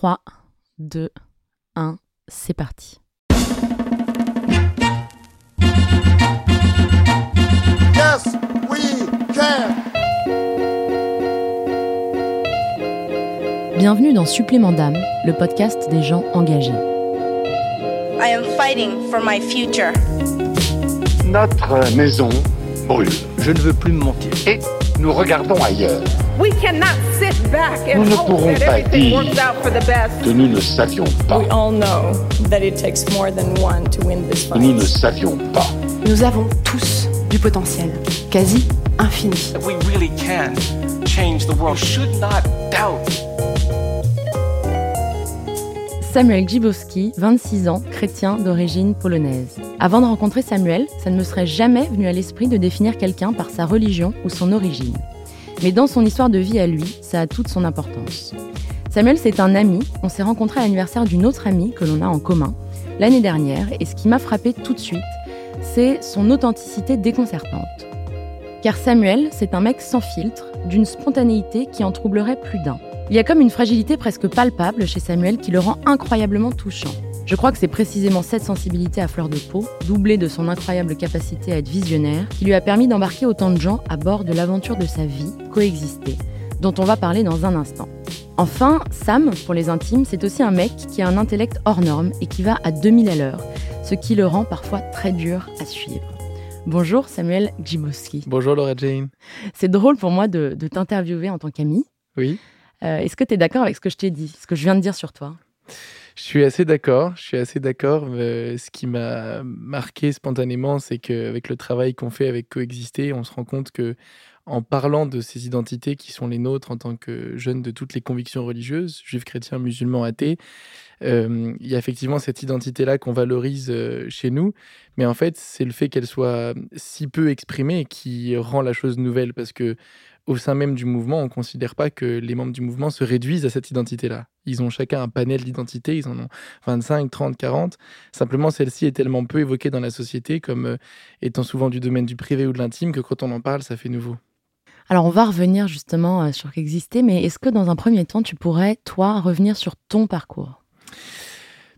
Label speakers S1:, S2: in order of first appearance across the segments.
S1: 3, 2, 1, c'est parti.
S2: Yes, we can.
S1: Bienvenue dans Supplément d'âme, le podcast des gens engagés.
S3: I am fighting for my future.
S2: Notre maison brûle
S4: Je ne veux plus me mentir.
S2: et nous regardons ailleurs.
S5: We cannot sit back and
S2: Nous ne
S5: hope
S2: pourrons
S5: that
S2: pas
S5: everything
S2: dire
S5: works out for the best.
S2: Que nous ne savions pas.
S6: We all know that it takes more than one to win this
S2: Que nous ne
S6: fight.
S2: savions pas.
S7: Nous avons tous du potentiel, quasi infini.
S8: We really can change the world. Should not doubt.
S1: Samuel Gibowski, 26 ans, chrétien d'origine polonaise. Avant de rencontrer Samuel, ça ne me serait jamais venu à l'esprit de définir quelqu'un par sa religion ou son origine. Mais dans son histoire de vie à lui, ça a toute son importance. Samuel, c'est un ami. On s'est rencontré à l'anniversaire d'une autre amie que l'on a en commun l'année dernière. Et ce qui m'a frappé tout de suite, c'est son authenticité déconcertante. Car Samuel, c'est un mec sans filtre, d'une spontanéité qui en troublerait plus d'un. Il y a comme une fragilité presque palpable chez Samuel qui le rend incroyablement touchant. Je crois que c'est précisément cette sensibilité à fleur de peau, doublée de son incroyable capacité à être visionnaire, qui lui a permis d'embarquer autant de gens à bord de l'aventure de sa vie, Coexister, dont on va parler dans un instant. Enfin, Sam, pour les intimes, c'est aussi un mec qui a un intellect hors norme et qui va à 2000 à l'heure, ce qui le rend parfois très dur à suivre. Bonjour Samuel Gibowski.
S4: Bonjour Laura Jane.
S1: C'est drôle pour moi de, de t'interviewer en tant qu'ami.
S4: Oui,
S1: Euh, Est-ce que tu es d'accord avec ce que je t'ai dit, ce que je viens de dire sur toi?
S4: Je suis assez d'accord. Je suis assez d'accord. Ce qui m'a marqué spontanément, c'est qu'avec le travail qu'on fait avec Coexister, on se rend compte que en parlant de ces identités qui sont les nôtres en tant que jeunes de toutes les convictions religieuses, juifs, chrétiens, musulmans, athées, euh, il y a effectivement cette identité-là qu'on valorise euh, chez nous. Mais en fait, c'est le fait qu'elle soit si peu exprimée qui rend la chose nouvelle parce que au sein même du mouvement, on ne considère pas que les membres du mouvement se réduisent à cette identité-là. Ils ont chacun un panel d'identités, ils en ont 25, 30, 40. Simplement, celle-ci est tellement peu évoquée dans la société comme euh, étant souvent du domaine du privé ou de l'intime que quand on en parle, ça fait nouveau.
S1: Alors on va revenir justement euh, sur qu'exister, mais est-ce que dans un premier temps, tu pourrais, toi, revenir sur ton parcours?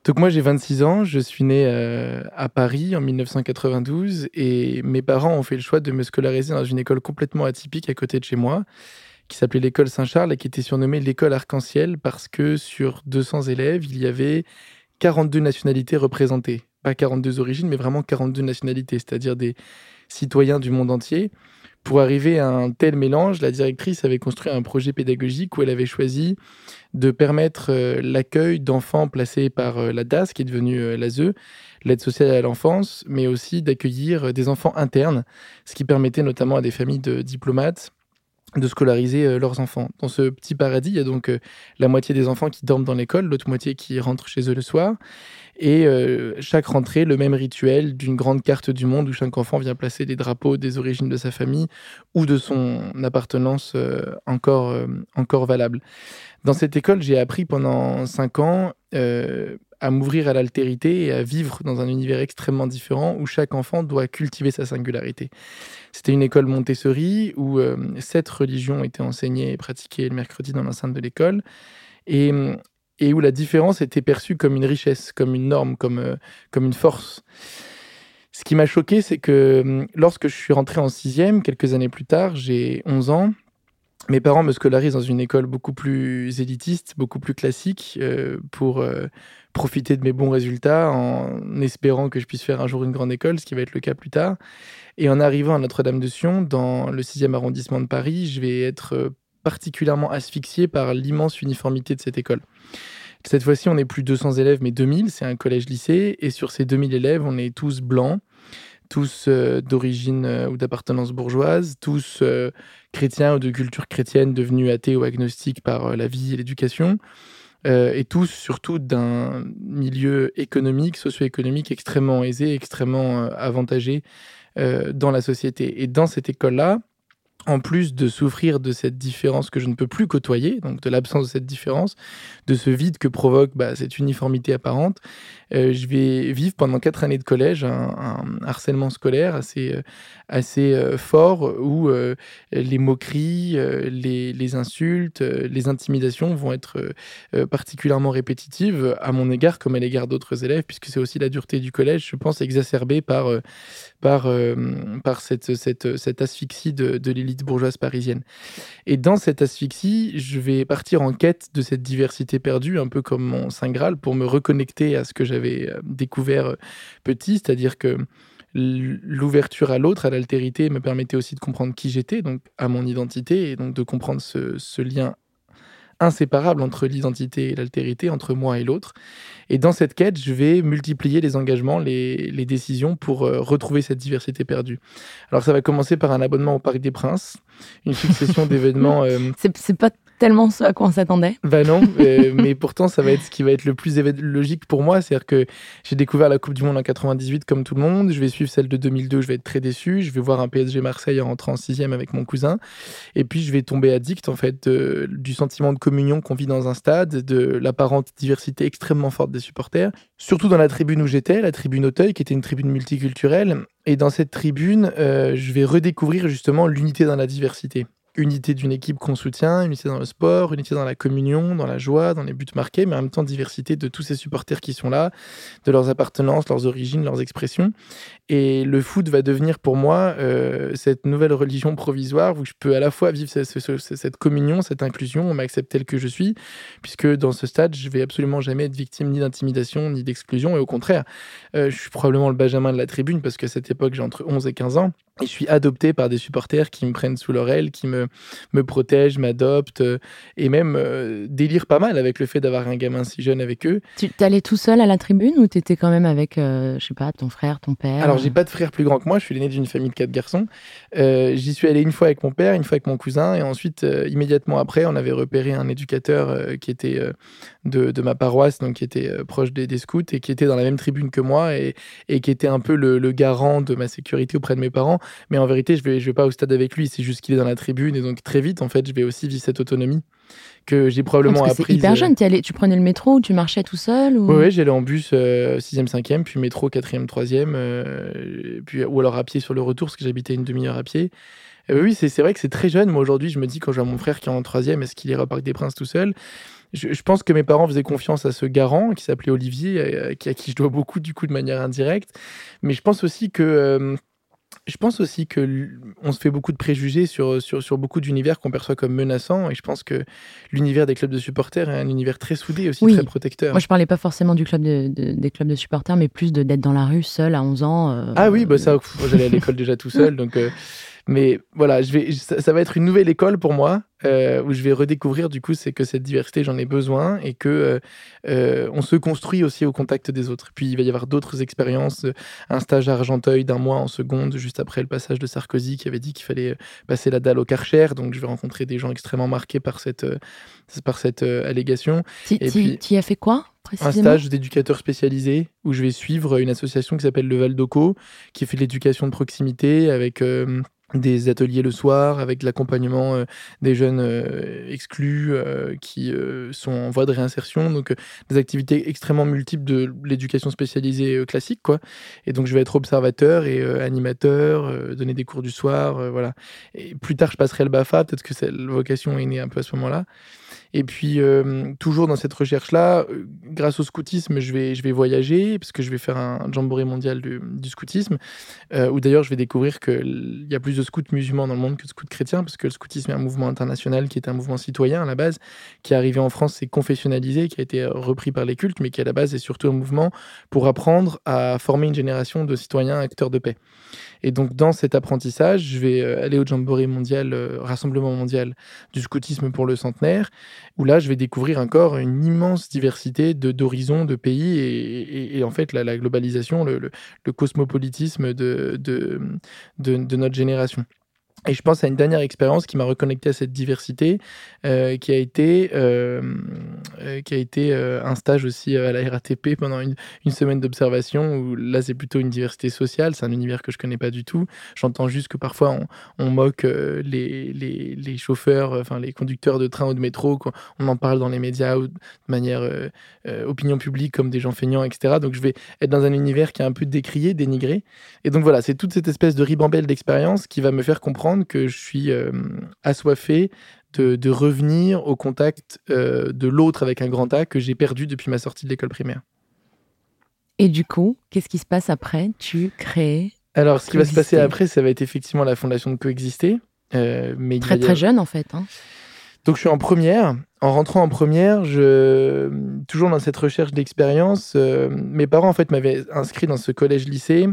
S4: Donc moi j'ai 26 ans, je suis né euh, à Paris en 1992 et mes parents ont fait le choix de me scolariser dans une école complètement atypique à côté de chez moi qui s'appelait l'école Saint-Charles et qui était surnommée l'école arc-en-ciel parce que sur 200 élèves, il y avait 42 nationalités représentées. Pas 42 origines, mais vraiment 42 nationalités, c'est-à-dire des citoyens du monde entier. Pour arriver à un tel mélange, la directrice avait construit un projet pédagogique où elle avait choisi de permettre euh, l'accueil d'enfants placés par euh, la DAS, qui est devenue euh, l'ASE, l'aide sociale à l'enfance, mais aussi d'accueillir des enfants internes, ce qui permettait notamment à des familles de diplomates de scolariser euh, leurs enfants. Dans ce petit paradis, il y a donc euh, la moitié des enfants qui dorment dans l'école, l'autre moitié qui rentrent chez eux le soir. Et euh, chaque rentrée, le même rituel d'une grande carte du monde où chaque enfant vient placer les drapeaux des origines de sa famille ou de son appartenance encore, encore valable. Dans cette école, j'ai appris pendant cinq ans à m'ouvrir à l'altérité et à vivre dans un univers extrêmement différent où chaque enfant doit cultiver sa singularité. C'était une école Montessori où euh, sept religions étaient enseignées et pratiquées le mercredi dans l'enceinte de l'école et, et où la différence était perçue comme une richesse, comme une norme, comme, euh, comme une force. Ce qui m'a choqué, c'est que hum, lorsque je suis rentré en sixième, quelques années plus tard, j'ai 11 ans, mes parents me scolarisent dans une école beaucoup plus élitiste, beaucoup plus classique, euh, pour euh, profiter de mes bons résultats, en espérant que je puisse faire un jour une grande école, ce qui va être le cas plus tard. Et en arrivant à Notre-Dame-de-Sion, dans le 6e arrondissement de Paris, je vais être euh, particulièrement asphyxié par l'immense uniformité de cette école. Cette fois-ci, on n'est plus 200 élèves, mais 2000, c'est un collège-lycée, et sur ces 2000 élèves, on est tous blancs, tous euh, d'origine euh, ou d'appartenance bourgeoise, tous euh, chrétiens ou de culture chrétienne devenus athées ou agnostiques par la vie et l'éducation, et tous surtout d'un milieu économique, socio-économique extrêmement aisé, extrêmement avantagé dans la société. Et dans cette école-là, en plus de souffrir de cette différence que je ne peux plus côtoyer, donc de l'absence de cette différence, de ce vide que provoque bah, cette uniformité apparente, euh, je vais vivre pendant quatre années de collège un, harcèlement scolaire assez, euh, euh, fort où les moqueries, les, insultes, les intimidations vont être particulièrement répétitives à mon égard comme à l'égard d'autres élèves, puisque c'est aussi la dureté du collège, je pense, exacerbée par, par, par cette, cette, cette asphyxie de, de l'élite bourgeoise parisienne. Et dans cette asphyxie, je vais partir en quête de cette diversité perdue, un peu comme mon Saint Graal, pour me reconnecter à ce que j'avais euh, découvert euh, petit, c'est-à-dire que l'ouverture à l'autre, à l'altérité, me permettait aussi de comprendre qui j'étais, donc à mon identité, et donc de comprendre ce, ce lien inséparable entre l'identité et l'altérité, entre moi et l'autre. Et dans cette quête, je vais multiplier les engagements, les, les décisions pour euh, retrouver cette diversité perdue. Alors ça va commencer par un abonnement au Parc des Princes, une succession d'événements euh,
S1: C'est c'est pas tellement ce à quoi on s'attendait.
S4: bah non, euh, mais pourtant ça va être ce qui va être le plus logique pour moi, c'est-à-dire que j'ai découvert la Coupe du Monde en 98 comme tout le monde, je vais suivre celle de 2002, je vais être très déçu, je vais voir un PSG Marseille en rentrant en sixième avec mon cousin, et puis je vais tomber addict en fait de- du sentiment de communion qu'on vit dans un stade, de l'apparente diversité extrêmement forte des supporters, surtout dans la tribune où j'étais, la tribune Auteuil, qui était une tribune multiculturelle, et dans cette tribune, euh, je vais redécouvrir justement l'unité dans la diversité unité d'une équipe qu'on soutient, unité dans le sport, unité dans la communion, dans la joie, dans les buts marqués, mais en même temps diversité de tous ces supporters qui sont là, de leurs appartenances, leurs origines, leurs expressions. Et le foot va devenir pour moi euh, cette nouvelle religion provisoire où je peux à la fois vivre ce- ce- ce- cette communion, cette inclusion, on m'accepte tel que je suis, puisque dans ce stade, je vais absolument jamais être victime ni d'intimidation ni d'exclusion, et au contraire, euh, je suis probablement le Benjamin de la tribune, parce qu'à cette époque, j'ai entre 11 et 15 ans, et je suis adopté par des supporters qui me prennent sous leur aile, qui me, me protègent, m'adoptent, euh, et même euh, délirent pas mal avec le fait d'avoir un gamin si jeune avec eux.
S1: Tu t'allais tout seul à la tribune ou t'étais quand même avec, euh, je sais pas, ton frère, ton père?
S4: Alors, j'ai pas de frère plus grand que moi, je suis l'aîné d'une famille de quatre garçons. Euh, J'y suis allé une fois avec mon père, une fois avec mon cousin, et ensuite, euh, immédiatement après, on avait repéré un éducateur qui était de, de ma paroisse, donc qui était proche des, des scouts, et qui était dans la même tribune que moi, et, et qui était un peu le, le garant de ma sécurité auprès de mes parents. Mais en vérité, je vais, je vais pas au stade avec lui, c'est juste qu'il est dans la tribune, et donc très vite, en fait, je vais aussi vivre cette autonomie que j'ai probablement
S1: que c'est hyper
S4: euh,
S1: jeune. Allais- tu prenais le métro ou tu marchais tout seul ou...
S4: Oui, ouais, j'allais en bus 6e, 5e, puis métro 4e, 3e, euh, puis, ou alors à pied sur le retour, parce que j'habitais une demi-heure à pied. Euh, oui, c'est vrai que c'est très jeune. Moi, aujourd'hui, je me dis, quand je vois mon frère qui est en 3e, est-ce qu'il ira au Parc des Princes tout seul? Je, je pense que mes parents faisaient confiance à ce garant qui s'appelait Olivier, euh, qui, à qui je dois beaucoup, du coup, de manière indirecte. Mais je pense aussi que. euh, je pense aussi que on se fait beaucoup de préjugés sur, sur, sur beaucoup d'univers qu'on perçoit comme menaçants et je pense que l'univers des clubs de supporters est un univers très soudé aussi
S1: Oui.
S4: très protecteur.
S1: Moi, je parlais pas forcément du club de, de- des clubs de supporters, mais plus de d'être dans la rue seul à 11 ans. euh,
S4: Ah oui, bah ça, moi, j'allais à l'école déjà tout seul, donc. euh, mais voilà, je vais, ça, ça va être une nouvelle école pour moi euh, où je vais redécouvrir du coup c'est que cette diversité j'en ai besoin et que euh, euh, on se construit aussi au contact des autres. Puis il va y avoir d'autres expériences, un stage à Argenteuil d'un mois en seconde juste après le passage de Sarkozy qui avait dit qu'il fallait passer la dalle au Karcher, donc je vais rencontrer des gens extrêmement marqués par cette par cette allégation.
S1: Tu
S4: Et puis-
S1: y as fait quoi
S4: Un
S1: précisément?
S4: stage d'éducateur spécialisé où je vais suivre une association qui s'appelle le Val d'Oco, qui fait de l'éducation de proximité avec euh, des ateliers le soir, avec l'accompagnement euh, des jeunes euh, exclus euh, qui sont en voie de réinsertion. Donc, des activités extrêmement multiples de l'éducation spécialisée classique, quoi. Et donc, je vais être observateur et animateur, donner des cours du soir, voilà. Et plus tard, je passerai le BAFA, peut-être que cette vocation est née un peu à ce moment-là. Et puis, toujours dans cette recherche-là, euh, grâce au scoutisme, je vais, je vais voyager, parce que je vais faire un jamboree mondial du, scoutisme, où d'ailleurs je vais découvrir qu'il y a plus de scouts musulmans dans le monde que de scouts chrétiens, parce que le scoutisme est un mouvement international qui est un mouvement citoyen à la base, qui est arrivé en France, c'est confessionnalisé, qui a été euh, repris par les cultes, mais qui à la base est surtout un mouvement pour apprendre à former une génération de citoyens acteurs de paix. Et donc, dans cet apprentissage, je vais euh, aller au Jamboree mondial, euh, Rassemblement mondial du scoutisme pour le centenaire, où là, je vais découvrir encore une immense diversité de- d'horizons, de, pays, et, en fait, la, globalisation, le, cosmopolitisme de, de, de- de notre génération. jesteśmy. Et je pense à une dernière expérience qui m'a reconnecté à cette diversité, euh, qui a été euh, euh, qui a été un stage aussi à la RATP pendant une, semaine d'observation, où là c'est plutôt une diversité sociale, c'est un univers que je connais pas du tout. J'entends juste que parfois on, moque les, les, chauffeurs, enfin les conducteurs de train ou de métro, qu'on- on en parle dans les médias ou de manière opinion publique comme des gens feignants, etc. Donc je vais être dans un univers qui est un peu décrié, dénigré. Et donc voilà, c'est toute cette espèce de ribambelle d'expérience qui va me faire comprendre que je suis euh, assoiffé de, de revenir au contact euh, de l'autre avec un grand A que j'ai perdu depuis ma sortie de l'école primaire.
S1: Et du coup, qu'est-ce qui se passe après? Tu crées
S4: Alors, ce qui va se passer après, ça va être effectivement la fondation de Coexister. Euh, mais
S1: très très jeune en fait. hein.
S4: Donc je suis en première. En rentrant en première, je toujours dans cette recherche d'expérience, euh, mes parents en fait m'avaient inscrit dans ce collège-lycée.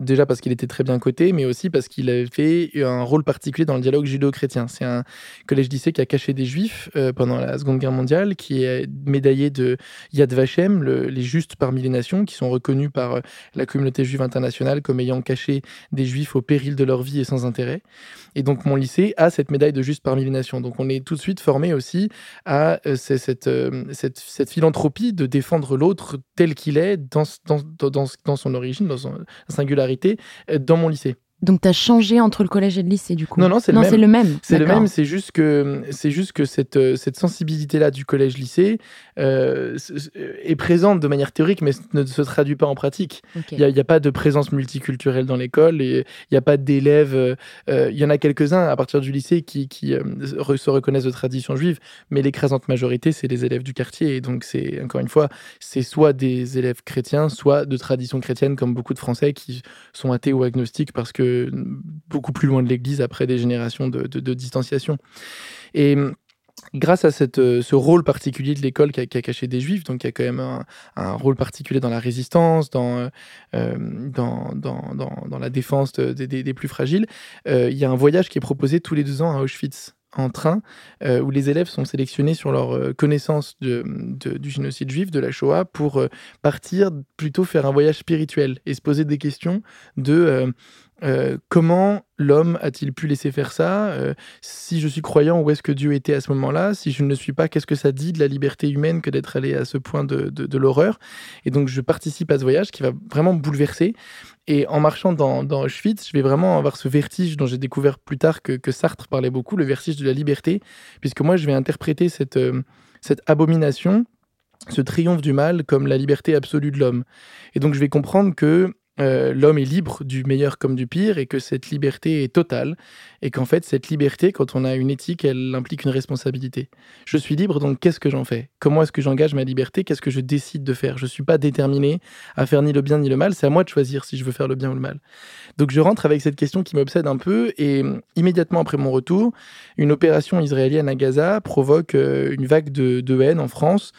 S4: Déjà parce qu'il était très bien coté, mais aussi parce qu'il avait fait un rôle particulier dans le dialogue judéo-chrétien. C'est un collège-lycée qui a caché des juifs euh, pendant la Seconde Guerre mondiale, qui est médaillé de Yad Vashem, le- les justes parmi les nations, qui sont reconnus par euh, la communauté juive internationale comme ayant caché des juifs au péril de leur vie et sans intérêt. Et donc mon lycée a cette médaille de juste parmi les nations. Donc on est tout de suite formé aussi à euh, cette, philanthropie de défendre l'autre tel qu'il est dans- dans son origine, dans son singularité, euh, dans mon lycée.
S1: Donc tu as changé entre le collège et le lycée du coup
S4: Non, non, c'est le même.
S1: c'est le même.
S4: C'est le
S1: D'accord.
S4: même, c'est juste que, c'est juste que cette, euh, cette sensibilité-là du collège-lycée euh, s- est présente de manière théorique, mais ne se traduit pas en pratique. Il n'y a, pas de présence multiculturelle dans l'école il n'y a pas d'élèves. euh, euh, Il y en a quelques-uns à partir du lycée qui, qui euh, se reconnaissent de tradition juive, mais l'écrasante majorité, c'est les élèves du quartier. Et donc, c'est encore une fois, c'est soit des élèves chrétiens, soit de tradition chrétienne, comme beaucoup de Français qui sont athées ou agnostiques parce que beaucoup plus loin de l'Église après des générations de, distanciation. Et mm, grâce à euh, ce rôle particulier de l'école qui a, caché des juifs, donc il y a quand même un, rôle particulier dans la résistance, dans, euh, euh, la défense de- des- plus fragiles, il y a un voyage qui est proposé tous les deux ans à Auschwitz en train, euh, où les élèves sont sélectionnés sur leur euh, connaissance du génocide juif, de la Shoah, pour euh, partir plutôt faire un voyage spirituel et se poser des questions de comment l'homme a-t-il pu laisser faire ça Si je suis croyant, où est-ce que Dieu était à ce moment-là Si je ne le suis pas, qu'est-ce que ça dit de la liberté humaine que d'être allé à ce point de, de- l'horreur Et donc, je participe à ce voyage qui va vraiment me bouleverser. Et en marchant dans, Auschwitz, je vais vraiment avoir ce vertige dont j'ai découvert plus tard que, que Sartre parlait beaucoup, le vertige de la liberté, puisque moi, je vais interpréter cette, euh, cette abomination, ce triomphe du mal, comme la liberté absolue de l'homme. Et donc, je vais comprendre que euh, l'homme est libre du meilleur comme du pire et que cette liberté est totale et qu'en fait cette liberté quand on a une éthique elle implique une responsabilité. Je suis libre donc qu'est-ce que j'en fais? Comment est-ce que j'engage ma liberté? Qu'est-ce que je décide de faire? Je suis pas déterminé à faire ni le bien ni le mal c'est à moi de choisir si je veux faire le bien ou le mal. Donc je rentre avec cette question qui m'obsède un peu et euh, immédiatement après mon retour une opération israélienne à Gaza provoque euh, une vague de, de haine en France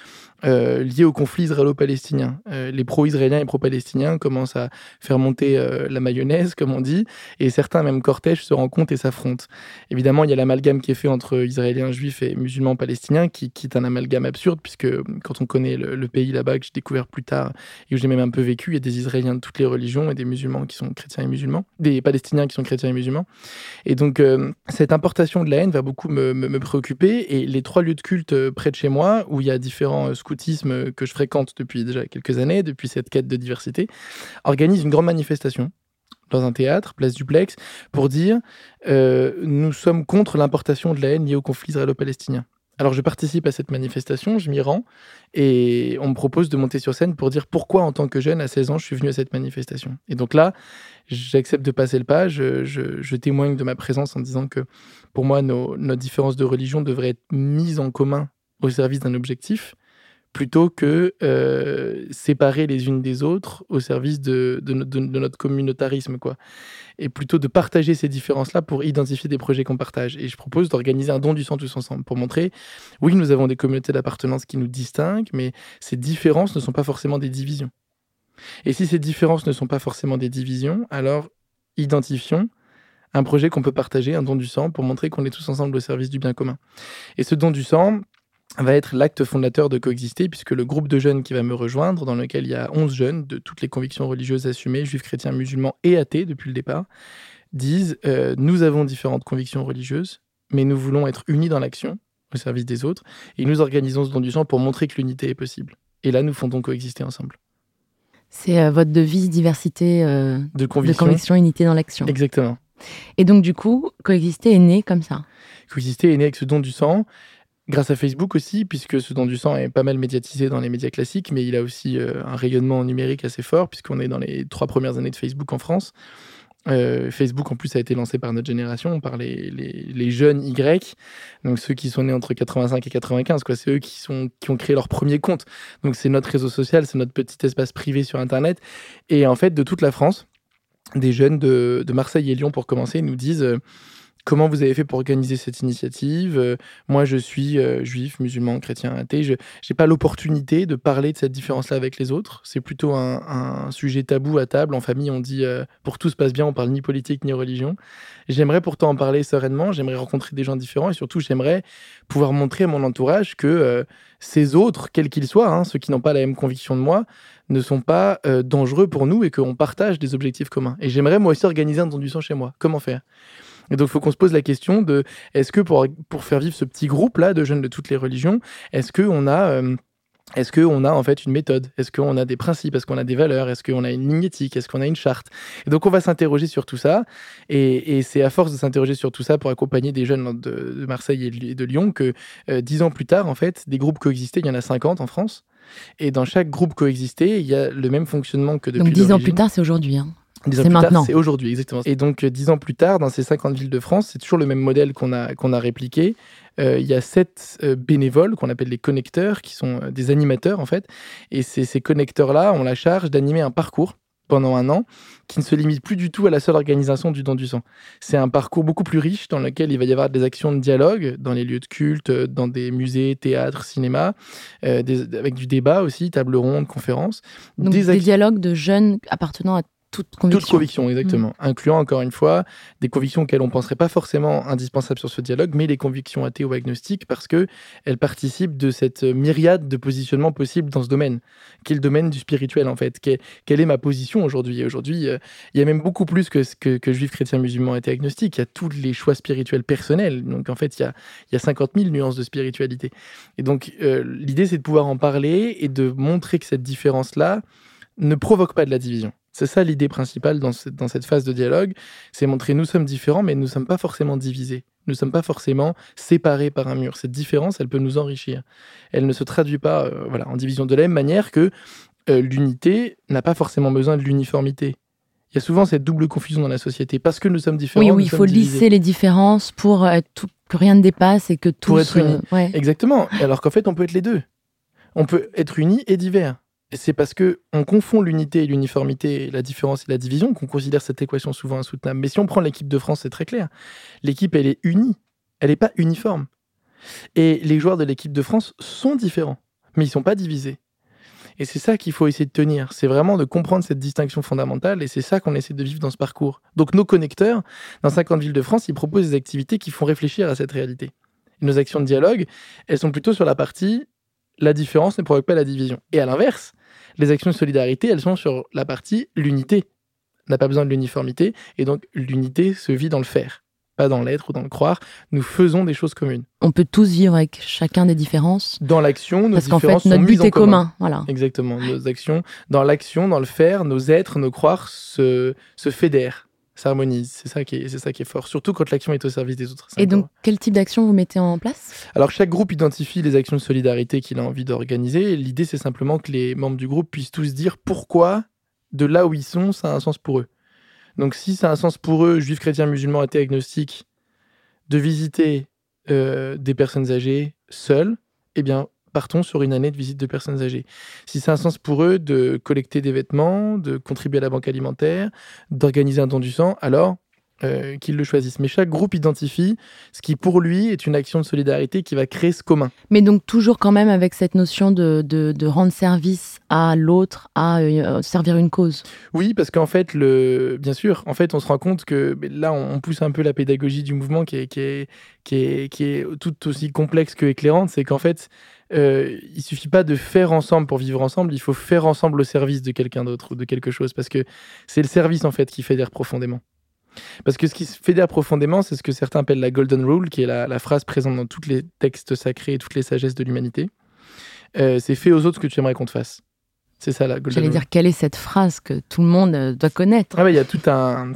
S4: euh, liée au conflit israélo-palestinien. Euh, les pro-israéliens et pro-palestiniens commencent à faire monter euh, la mayonnaise, comme on dit, et certains même cortèges se rencontrent et s'affrontent. Évidemment, il y a l'amalgame qui est fait entre Israéliens, Juifs et musulmans palestiniens, qui, qui est un amalgame absurde, puisque quand on connaît le, pays là-bas, que j'ai découvert plus tard et où j'ai même un peu vécu, il y a des Israéliens de toutes les religions et des musulmans qui sont chrétiens et musulmans, des Palestiniens qui sont chrétiens et musulmans. Et donc, euh, cette importation de la haine va beaucoup me, préoccuper. Et les trois lieux de culte près de chez moi, où il y a différents euh, que je fréquente depuis déjà quelques années, depuis cette quête de diversité, organisent une grande manifestation dans un théâtre, place Duplex, pour dire euh, nous sommes contre l'importation de la haine liée au conflit israélo-palestinien. Alors je participe à cette manifestation, je m'y rends, et on me propose de monter sur scène pour dire pourquoi en tant que jeune, à 16 ans, je suis venu à cette manifestation. Et donc là, j'accepte de passer le pas, je témoigne de ma présence en disant que pour moi, nos, nos différences de religion devraient être mises en commun au service d'un objectif, plutôt que euh, séparer les unes des autres au service de, de no- de- de notre communautarisme. Quoi. Et plutôt de partager ces différences-là pour identifier des projets qu'on partage. Et je propose d'organiser un don du sang tous ensemble pour montrer, oui, nous avons des communautés d'appartenance qui nous distinguent, mais ces différences ne sont pas forcément des divisions. Et si ces différences ne sont pas forcément des divisions, alors identifions un projet qu'on peut partager, un don du sang, pour montrer qu'on est tous ensemble au service du bien commun. Et ce don du sang va être l'acte fondateur de Coexister, puisque le groupe de jeunes qui va me rejoindre, dans lequel il y a 11 jeunes de toutes les convictions religieuses assumées, juifs, chrétiens, musulmans et athées depuis le départ, disent euh, Nous avons différentes convictions religieuses, mais nous voulons être unis dans l'action au service des autres. Et nous organisons ce don du sang pour montrer que l'unité est possible. Et là, nous fondons coexister ensemble.
S1: C'est euh, votre devise diversité euh,
S4: De
S1: de
S4: conviction.
S1: conviction, unité dans l'action.
S4: Exactement.
S1: Et donc, du coup, coexister est né comme ça?
S4: Coexister est né avec ce don du sang, grâce à Facebook aussi, puisque ce don du sang est pas mal médiatisé dans les médias classiques, mais il a aussi euh, un rayonnement numérique assez fort, puisqu'on est dans les trois premières années de Facebook en France. Euh, Facebook, en plus, a été lancé par notre génération, par les, les, jeunes Y, donc ceux qui sont nés entre 85 et 95, quoi. C'est eux qui, sont, qui ont créé leur premier compte. Donc, c'est notre réseau social, c'est notre petit espace privé sur Internet. Et en fait, de toute la France, des jeunes de, de Marseille et Lyon, pour commencer, nous disent euh, comment vous avez fait pour organiser cette initiative? Euh, moi, je suis euh, juif, musulman, chrétien, athée. Je n'ai pas l'opportunité de parler de cette différence-là avec les autres. C'est plutôt un, sujet tabou à table. En famille, on dit euh, pour tout se passe bien, on parle ni politique ni religion. J'aimerais pourtant en parler sereinement. J'aimerais rencontrer des gens différents et surtout, j'aimerais pouvoir montrer à mon entourage que ces autres, quels qu'ils soient, hein, ceux qui n'ont pas la même conviction de moi, ne sont pas dangereux pour nous et qu'on partage des objectifs communs. Et j'aimerais moi aussi organiser un don du sang chez moi. Comment faire? Et donc, il faut qu'on se pose la question de est-ce que pour, pour faire vivre ce petit groupe-là de jeunes de toutes les religions, est-ce qu'on a. euh, est-ce qu'on a en fait une méthode? Est-ce qu'on a des principes? Est-ce qu'on a des valeurs? Est-ce qu'on a une ligne éthique? Est-ce qu'on a une charte? Et donc on va s'interroger sur tout ça. Et, et c'est à force de s'interroger sur tout ça pour accompagner des jeunes de, de Marseille et de- Lyon que euh, dix ans plus tard, en fait, des groupes coexistaient. Il y en a 50 en France. Et dans chaque groupe coexisté, il y a le même fonctionnement que depuis
S1: donc, dix ans plus tard, c'est aujourd'hui. hein. C'est maintenant.
S4: C'est aujourd'hui, exactement. Et donc, euh, dix ans plus tard, dans ces 50 villes de France, c'est toujours le même modèle qu'on a, qu'on a répliqué. Euh, Il y a sept euh, bénévoles qu'on appelle les connecteurs, qui sont des animateurs, en fait. Et ces, ces connecteurs-là ont la charge d'animer un parcours pendant un an qui ne se limite plus du tout à la seule organisation du don du sang. C'est un parcours beaucoup plus riche dans lequel il va y avoir des actions de dialogue dans les lieux de culte, dans des musées, théâtres, cinéma, euh, des- avec du débat aussi, table ronde, conférences.
S1: Donc, des, dialogues de jeunes appartenant à toute
S4: toute
S1: conviction.
S4: conviction, exactement. Incluant encore une fois des convictions auxquelles on ne penserait pas forcément indispensables sur ce dialogue, mais les convictions athées ou agnostiques, parce qu'elles participent de cette myriade de positionnements possibles dans ce domaine, qui est le domaine du spirituel en fait. Quelle, quelle est ma position aujourd'hui Aujourd'hui, euh, il y a même beaucoup plus que, ce que, que juifs, chrétiens, musulmans, athées, agnostiques. Il y a tous les choix spirituels personnels. Donc en fait, il y a, il y a 50 000 nuances de spiritualité. Et donc euh, l'idée, c'est de pouvoir en parler et de montrer que cette différence-là ne provoque pas de la division. C'est ça l'idée principale dans, ce- dans cette phase de dialogue, c'est montrer nous sommes différents, mais nous ne sommes pas forcément divisés. Nous ne sommes pas forcément séparés par un mur. Cette différence, elle peut nous enrichir. Elle ne se traduit pas euh, voilà, en division. De la même manière que euh, l'unité n'a pas forcément besoin de l'uniformité. Il y a souvent cette double confusion dans la société. Parce que nous sommes différents,
S1: Oui, oui, il faut
S4: divisés.
S1: lisser les différences pour tout- que rien ne dépasse et que tous.
S4: Pour être unis.
S1: euh, ouais.
S4: Exactement. Alors qu'en fait, on peut être les deux. On peut être unis et divers. C'est parce que on confond l'unité et l'uniformité, la différence et la division, qu'on considère cette équation souvent insoutenable. Mais si on prend l'équipe de France, c'est très clair. L'équipe, elle est unie. Elle n'est pas uniforme. Et les joueurs de l'équipe de France sont différents, mais ils sont pas divisés. Et c'est ça qu'il faut essayer de tenir. C'est vraiment de comprendre cette distinction fondamentale et c'est ça qu'on essaie de vivre dans ce parcours. Donc nos connecteurs, dans 50 villes de France, ils proposent des activités qui font réfléchir à cette réalité. Et nos actions de dialogue, elles sont plutôt sur la partie la différence ne provoque pas la division. Et à l'inverse, les actions de solidarité, elles sont sur la partie l'unité. On n'a pas besoin de l'uniformité et donc l'unité se vit dans le faire, pas dans l'être ou dans le croire. Nous faisons des choses communes.
S1: On peut tous vivre avec chacun des différences.
S4: Dans l'action, nos
S1: Parce qu'en fait,
S4: différences sont
S1: notre
S4: mises
S1: but
S4: en
S1: est
S4: commun.
S1: commun. Voilà.
S4: Exactement. Nos actions, dans l'action, dans le faire, nos êtres, nos croire se, se fédèrent, s'harmonisent. C'est ça, qui est- c'est ça qui est fort. Surtout quand l'action est au service des autres.
S1: Et donc, quel type d'action vous mettez en place?
S4: Alors chaque groupe identifie les actions de solidarité qu'il a envie d'organiser. L'idée, c'est simplement que les membres du groupe puissent tous dire pourquoi, de là où ils sont, ça a un sens pour eux. Donc si ça a un sens pour eux, juifs, chrétiens, musulmans, athées, agnostiques, de visiter euh, des personnes âgées seules, eh bien, partons sur une année de visite de personnes âgées. Si c'est un sens pour eux de collecter des vêtements, de contribuer à la banque alimentaire, d'organiser un don du sang, alors euh, qu'ils le choisissent. Mais chaque groupe identifie ce qui, pour lui, est une action de solidarité qui va créer ce commun.
S1: Mais donc, toujours quand même avec cette notion de, de, de rendre service à l'autre, à euh, servir une cause.
S4: Oui, parce qu'en fait, le... bien sûr, en fait, on se rend compte que là, on on pousse un peu la pédagogie du mouvement qui est, qui est, qui est, qui est tout aussi complexe que éclairante. C'est qu'en fait, euh, il suffit pas de faire ensemble pour vivre ensemble, il faut faire ensemble au service de quelqu'un d'autre ou de quelque chose, parce que c'est le service, en fait, qui fédère profondément. Parce que ce qui fédère profondément, c'est ce que certains appellent la Golden Rule, qui est la, la phrase présente dans tous les textes sacrés et toutes les sagesses de l'humanité. Euh, c'est fais aux autres ce que tu aimerais qu'on te fasse. C'est ça la Golden
S1: J'allais
S4: Rule.
S1: dire, quelle est cette phrase que tout le monde euh, doit connaître?
S4: Ah ouais, il y a toute un,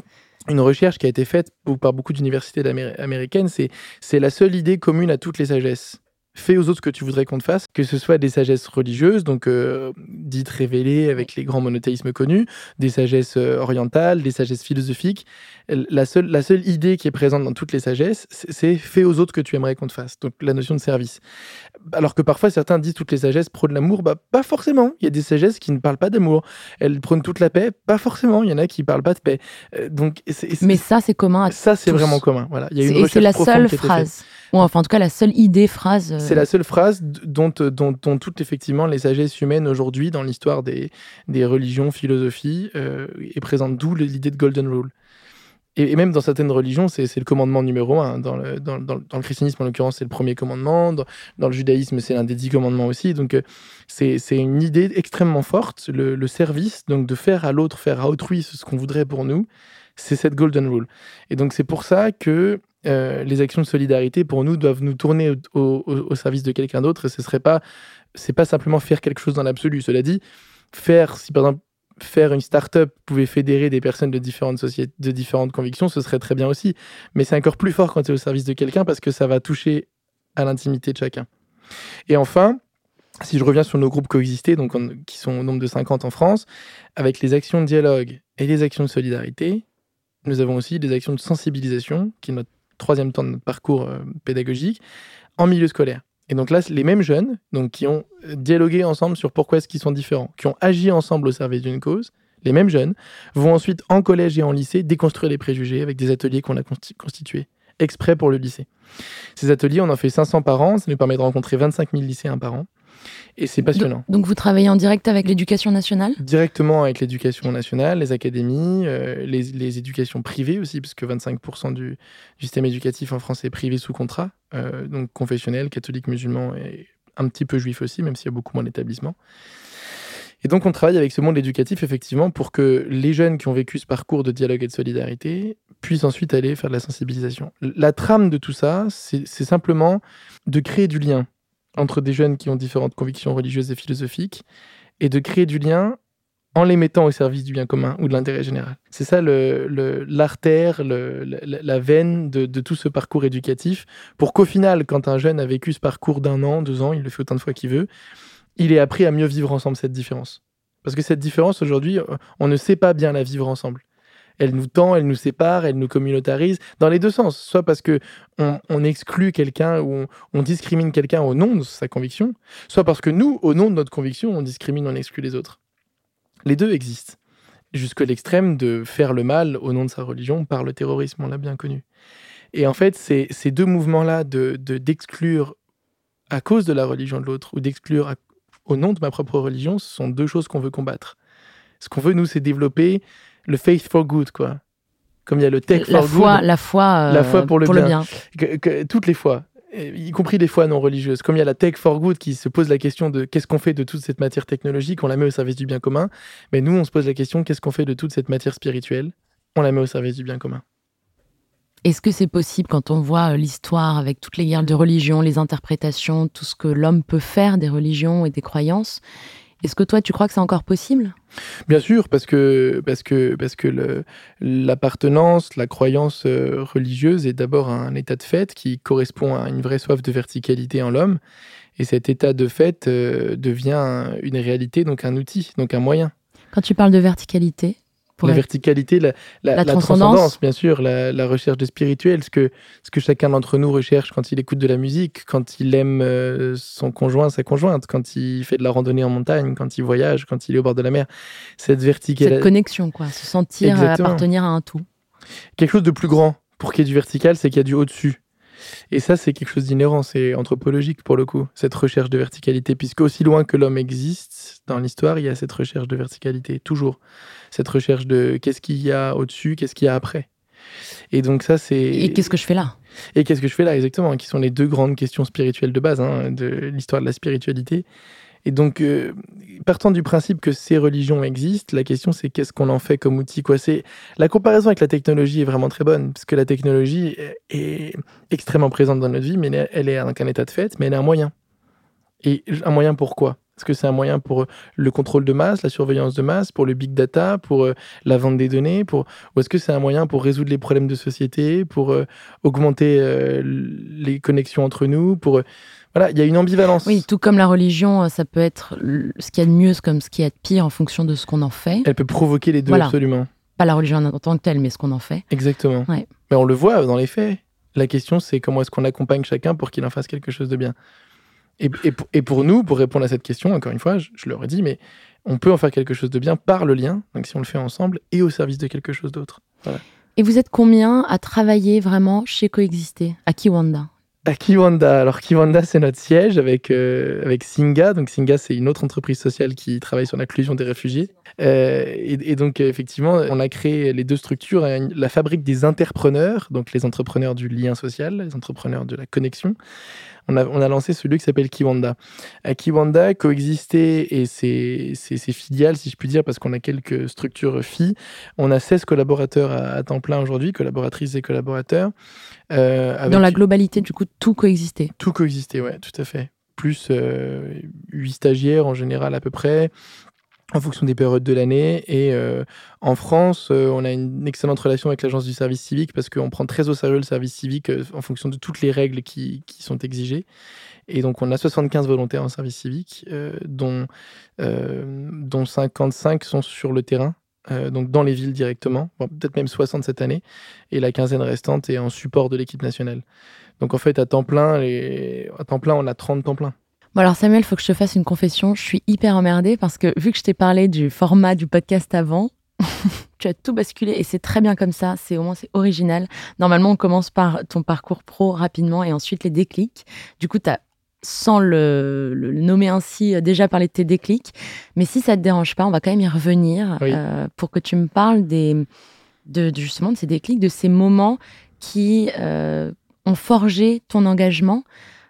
S4: une recherche qui a été faite par beaucoup d'universités américaines. C'est la seule idée commune à toutes les sagesses. Fais aux autres ce que tu voudrais qu'on te fasse, que ce soit des sagesses religieuses, donc euh, dites révélées avec les grands monothéismes connus, des sagesses euh, orientales, des sagesses philosophiques. La seule, la seule idée qui est présente dans toutes les sagesses, c'est, fais aux autres ce que tu aimerais qu'on te fasse. Donc la notion de service. Alors que parfois certains disent toutes les sagesses prônent l'amour, bah pas forcément. Il y a des sagesses qui ne parlent pas d'amour. Elles prônent toute la paix, pas forcément. Il y en a qui parlent pas de paix. Euh, donc c'est, c'est-
S1: Mais ça, c'est commun à
S4: ça c'est
S1: tous.
S4: vraiment commun. Voilà, il y a une
S1: C'est- Et c'est la seule phrase. Ou enfin, en tout cas, la seule idée, phrase. euh,
S4: C'est la seule phrase dont, euh, dont, dont toutes effectivement les sagesses humaines aujourd'hui dans l'histoire des, des religions, philosophies, euh, est présente. D'où l'idée de Golden Rule. Et, même dans certaines religions, c'est le commandement numéro un. Dans le, christianisme, en l'occurrence, c'est le premier commandement. Dans, le judaïsme, c'est l'un des dix commandements aussi. Donc, euh, c'est une idée extrêmement forte. Le, service, donc de faire à l'autre, faire à autrui ce qu'on voudrait pour nous, c'est cette Golden Rule. Et donc, c'est pour ça que euh, les actions de solidarité, pour nous, doivent nous tourner au, service de quelqu'un d'autre. Et ce serait pas, pas simplement faire quelque chose dans l'absolu. Cela dit, faire, si par exemple, faire une start-up pouvait fédérer des personnes de différentes sociétés, de différentes convictions, ce serait très bien aussi. Mais c'est encore plus fort quand es au service de quelqu'un parce que ça va toucher à l'intimité de chacun. Et enfin, si je reviens sur nos groupes coexistés, donc on- qui sont au nombre de 50 en France, avec les actions de dialogue et les actions de solidarité, nous avons aussi des actions de sensibilisation, qui est notre troisième temps de parcours euh, pédagogique, en milieu scolaire. Et donc là, les mêmes jeunes, donc qui ont euh, dialogué ensemble sur pourquoi est-ce qu'ils sont différents, qui ont agi ensemble au service d'une cause, les mêmes jeunes vont ensuite en collège et en lycée déconstruire les préjugés avec des ateliers qu'on a consti- constitués exprès pour le lycée. Ces ateliers, on en fait 500 par an, ça nous permet de rencontrer 25 000 lycéens par an. Et c'est passionnant.
S1: Donc, vous travaillez en direct avec l'éducation nationale?
S4: Directement avec l'éducation nationale, les académies, euh, les, les éducations privées aussi, parce que 25% du, du système éducatif en France est privé sous contrat, euh, donc confessionnel, catholique, musulman et un petit peu juif aussi, même s'il y a beaucoup moins d'établissements. Et donc on travaille avec ce monde éducatif effectivement pour que les jeunes qui ont vécu ce parcours de dialogue et de solidarité puissent ensuite aller faire de la sensibilisation. La trame de tout ça, c'est simplement de créer du lien entre des jeunes qui ont différentes convictions religieuses et philosophiques et de créer du lien en les mettant au service du bien commun ou de l'intérêt général. C'est ça l'artère, le, la, veine de, de tout ce parcours éducatif, pour qu'au final, quand un jeune a vécu ce parcours d'un an, deux ans, il le fait autant de fois qu'il veut, il ait appris à mieux vivre ensemble cette différence. Parce que cette différence, aujourd'hui, on ne sait pas bien la vivre ensemble. Elle nous tend, elle nous sépare, elle nous communautarise, dans les deux sens. Soit parce que on, exclut quelqu'un ou on, discrimine quelqu'un au nom de sa conviction, soit parce que nous, au nom de notre conviction, on discrimine, on exclut les autres. Les deux existent. Jusqu'à l'extrême de faire le mal au nom de sa religion par le terrorisme, on l'a bien connu. Et en fait, ces deux mouvements-là de de- d'exclure à cause de la religion de l'autre ou d'exclure au nom de ma propre religion, ce sont deux choses qu'on veut combattre. Ce qu'on veut, nous, c'est développer le faith for good, quoi. Comme il y a le tech
S1: la
S4: for
S1: foi,
S4: good,
S1: la foi, euh,
S4: La foi pour le bien.
S1: bien.
S4: que- que- toutes les fois, y compris les fois non religieuses. Comme il y a la tech for good qui se pose la question de qu'est-ce qu'on fait de toute cette matière technologique, on la met au service du bien commun. Mais nous, on se pose la question qu'est-ce qu'on fait de toute cette matière spirituelle, on la met au service du bien commun.
S1: Est-ce que c'est possible quand on voit euh, l'histoire avec toutes les guerres de religion, les interprétations, tout ce que l'homme peut faire des religions et des croyances Est-ce que toi, tu crois que c'est encore possible?
S4: Bien sûr, parce que, parce que, parce que l'appartenance, la croyance euh, religieuse est d'abord un état de fait qui correspond à une vraie soif de verticalité en l'homme. Et cet état de fait euh, devient un- une réalité, donc un outil, donc un moyen.
S1: Quand tu parles de verticalité
S4: la verticalité, la, la-
S1: La
S4: la
S1: transcendance.
S4: bien sûr, la, recherche de spirituel, ce que, ce que chacun d'entre nous recherche quand il écoute de la musique, quand il aime euh, son conjoint, sa conjointe, quand il fait de la randonnée en montagne, quand il voyage, quand il est au bord de la mer. Cette verticalité,
S1: cette connexion, quoi, se sentir
S4: Exactement.
S1: appartenir à un tout.
S4: quelque chose de plus grand pour qu'il y ait du vertical, c'est qu'il y a du au-dessus. Et ça, c'est quelque chose d'inhérent, c'est anthropologique pour le coup, cette recherche de verticalité, puisque aussi loin que l'homme existe dans l'histoire, il y a cette recherche de verticalité, toujours. Cette recherche de qu'est-ce qu'il y a au-dessus, qu'est-ce qu'il y a après. Et donc ça, c'est...
S1: Et qu'est-ce que je fais là?
S4: Et qu'est-ce que je fais là exactement Qui sont les deux grandes questions spirituelles de base hein, de l'histoire de la spiritualité. Et donc, euh, partant du principe que ces religions existent, la question c'est qu'est-ce qu'on en fait comme outil quoi. La comparaison avec la technologie est vraiment très bonne parce que la technologie est extrêmement présente dans notre vie, mais elle est un état de fait, mais elle est un moyen. Et un moyen pourquoi Est-ce que c'est un moyen pour le contrôle de masse, la surveillance de masse, pour le big data, pour euh, la vente des données, pour ou est-ce que c'est un moyen pour résoudre les problèmes de société, pour euh, augmenter les connexions entre nous, pour voilà, il y a une ambivalence.
S1: Oui, tout comme la religion, euh, ça peut être ce qu'il y a de mieux comme ce qu'il y a de pire en fonction de ce qu'on en fait.
S4: Elle peut provoquer les deux absolument.
S1: Pas la religion en tant que telle, mais ce qu'on en fait.
S4: Exactement. Mais on le voit dans les faits. La question, c'est comment est-ce qu'on accompagne chacun pour qu'il en fasse quelque chose de bien. Et, et, pour nous, pour répondre à cette question, encore une fois, je, je leur ai dit, mais on peut en faire quelque chose de bien par le lien, donc si on le fait ensemble, et au service de quelque chose d'autre.
S1: Et vous êtes combien à travailler vraiment chez Coexister, à Kiwanda?
S4: À Kiwanda. Alors Kiwanda, c'est notre siège avec, euh, avec Singa. Donc Singa, c'est une autre entreprise sociale qui travaille sur l'inclusion des réfugiés. Euh, et, donc effectivement, on a créé les deux structures, la fabrique des entrepreneurs, donc les entrepreneurs du lien social, les entrepreneurs de la connexion. On a, on a lancé celui qui s'appelle Kiwanda. À Kiwanda, coexister et ses, ses, filiales, si je puis dire, parce qu'on a quelques structures filles. On a 16 collaborateurs à temps plein aujourd'hui, collaboratrices et collaborateurs.
S1: Euh, Dans la globalité, du coup, tout coexistait.
S4: Tout coexistait, ouais, tout à fait. Plus euh, 8 stagiaires en général à peu près, en fonction des périodes de l'année. Et euh, en France, euh, on a une excellente relation avec l'agence du service civique parce qu'on prend très au sérieux le service civique en fonction de toutes les règles qui, sont exigées. Et donc, on a 75 volontaires en service civique, dont, dont 55 sont sur le terrain. Euh, donc dans les villes directement, peut-être même 60 cette année, et la quinzaine restante est en support de l'équipe nationale. Donc en fait, à temps plein, à temps plein, on a 30 temps plein.
S1: Bon alors Samuel, il faut que je te fasse une confession. Je suis hyper emmerdée parce que vu que je t'ai parlé du format du podcast avant, tu as tout basculé et c'est très bien comme ça. C'est au moins c'est original. Normalement, on commence par ton parcours pro rapidement et ensuite les déclics. Du coup, tu as sans le, nommer ainsi, euh, déjà parler de tes déclics. Mais si ça te dérange pas, on va quand même y revenir euh, pour que tu me parles des, de, justement de ces déclics, de ces moments qui euh, ont forgé ton engagement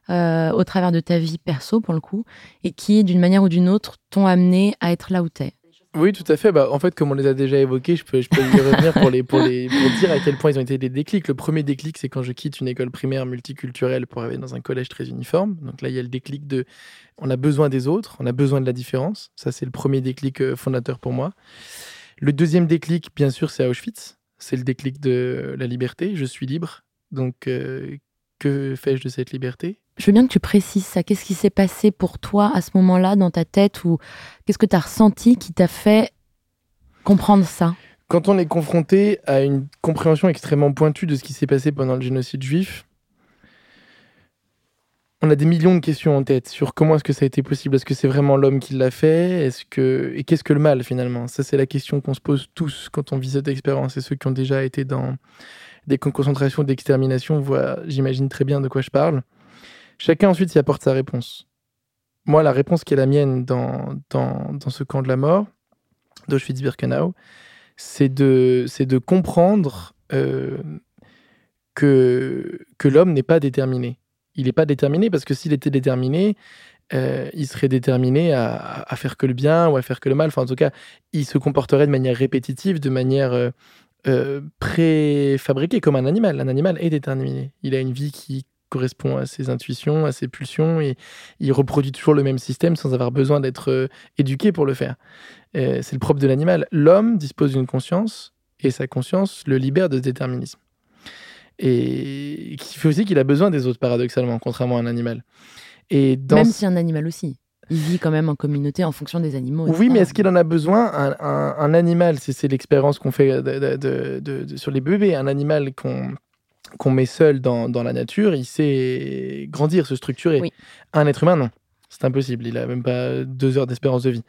S1: au travers de ta vie perso, pour le coup, et qui, d'une manière ou d'une autre, t'ont amené à être là où tu es.
S4: Oui, tout à fait. Bah, en fait, comme on les a déjà évoqués, je peux, je peux y revenir pour, les, pour, les, pour dire à quel point ils ont été des déclics. Le premier déclic, c'est quand je quitte une école primaire multiculturelle pour arriver dans un collège très uniforme. Donc là, il y a le déclic de on a besoin des autres, on a besoin de la différence. Ça, c'est le premier déclic euh, fondateur pour moi. Le deuxième déclic, bien sûr, c'est Auschwitz. C'est le déclic de la liberté. Je suis libre. Donc, euh, que fais-je de cette liberté?
S1: Je veux bien que tu précises ça. Qu'est-ce qui s'est passé pour toi à ce moment-là dans ta tête ou qu'est-ce que tu as ressenti qui t'a fait comprendre ça?
S4: Quand on est confronté à une compréhension extrêmement pointue de ce qui s'est passé pendant le génocide juif, on a des millions de questions en tête sur comment est-ce que ça a été possible. Est-ce que c'est vraiment l'homme qui l'a fait? Est-ce que et qu'est-ce que le mal finalement? Ça c'est la question qu'on se pose tous quand on vit cette expérience. Et ceux qui ont déjà été dans des concentrations d'extermination voient, j'imagine très bien de quoi je parle. Chacun ensuite y apporte sa réponse. Moi, la réponse qui est la mienne dans, dans, dans ce camp de la mort, d'Auschwitz-Birkenau, c'est de, de comprendre euh, que, que l'homme n'est pas déterminé. Il n'est pas déterminé parce que s'il était déterminé, euh, il serait déterminé à, à, faire que le bien ou à faire que le mal. Enfin, en tout cas, il se comporterait de manière répétitive, de manière euh, euh préfabriquée, comme un animal. Un animal est déterminé. Il a une vie qui correspond à ses intuitions, à ses pulsions, et il reproduit toujours le même système sans avoir besoin d'être euh, éduqué pour le faire. Euh, c'est le propre de l'animal. L'homme dispose d'une conscience, et sa conscience le libère de ce déterminisme. Et qui fait aussi qu'il a besoin des autres, paradoxalement, contrairement à un animal.
S1: Et Même si un animal aussi. Il vit quand même en communauté en fonction des animaux.
S4: Oui, mais est-ce qu'il en a besoin un, animal, c'est l'expérience qu'on fait sur les bébés, un animal qu'on qu'on met seul dans, la nature, il sait grandir, se structurer. Un être humain, non. C'est impossible. Il a même pas deux heures d'espérance de vie.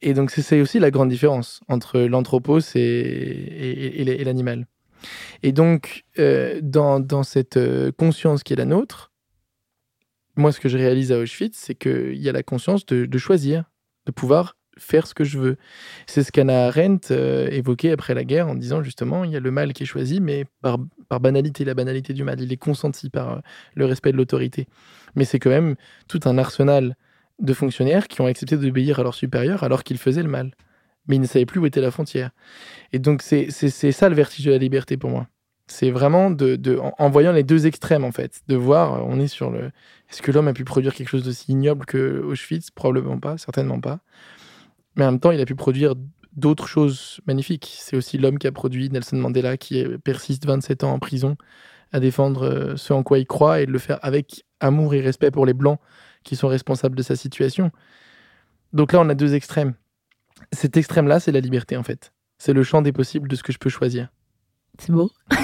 S4: Et donc, c'est aussi la grande différence entre l'anthropos et, et, l'animal. Et donc, euh, dans, cette euh, conscience qui est la nôtre, moi, ce que je réalise à Auschwitz, c'est qu'il y a la conscience de choisir, de pouvoir faire ce que je veux. C'est ce qu'Anna Arendt euh, évoquait après la guerre en disant justement il y a le mal qui est choisi, mais par, banalité, la banalité du mal, il est consenti par euh, le respect de l'autorité. Mais c'est quand même tout un arsenal de fonctionnaires qui ont accepté d'obéir à leurs supérieurs alors qu'ils faisaient le mal. Mais ils ne savaient plus où était la frontière. Et donc, c'est ça le vertige de la liberté pour moi. C'est vraiment de, en, voyant les deux extrêmes, en fait, de voir, euh, on est sur le. Est-ce que l'homme a pu produire quelque chose d'aussi ignoble que Auschwitz? Probablement pas, certainement pas. Mais en même temps, il a pu produire d'autres choses magnifiques. C'est aussi l'homme qui a produit Nelson Mandela, qui persiste 27 ans en prison à défendre euh, ce en quoi il croit et de le faire avec amour et respect pour les Blancs qui sont responsables de sa situation. Donc là, on a deux extrêmes. Cet extrême-là, c'est la liberté, en fait. C'est le champ des possibles de ce que je peux choisir.
S1: C'est beau.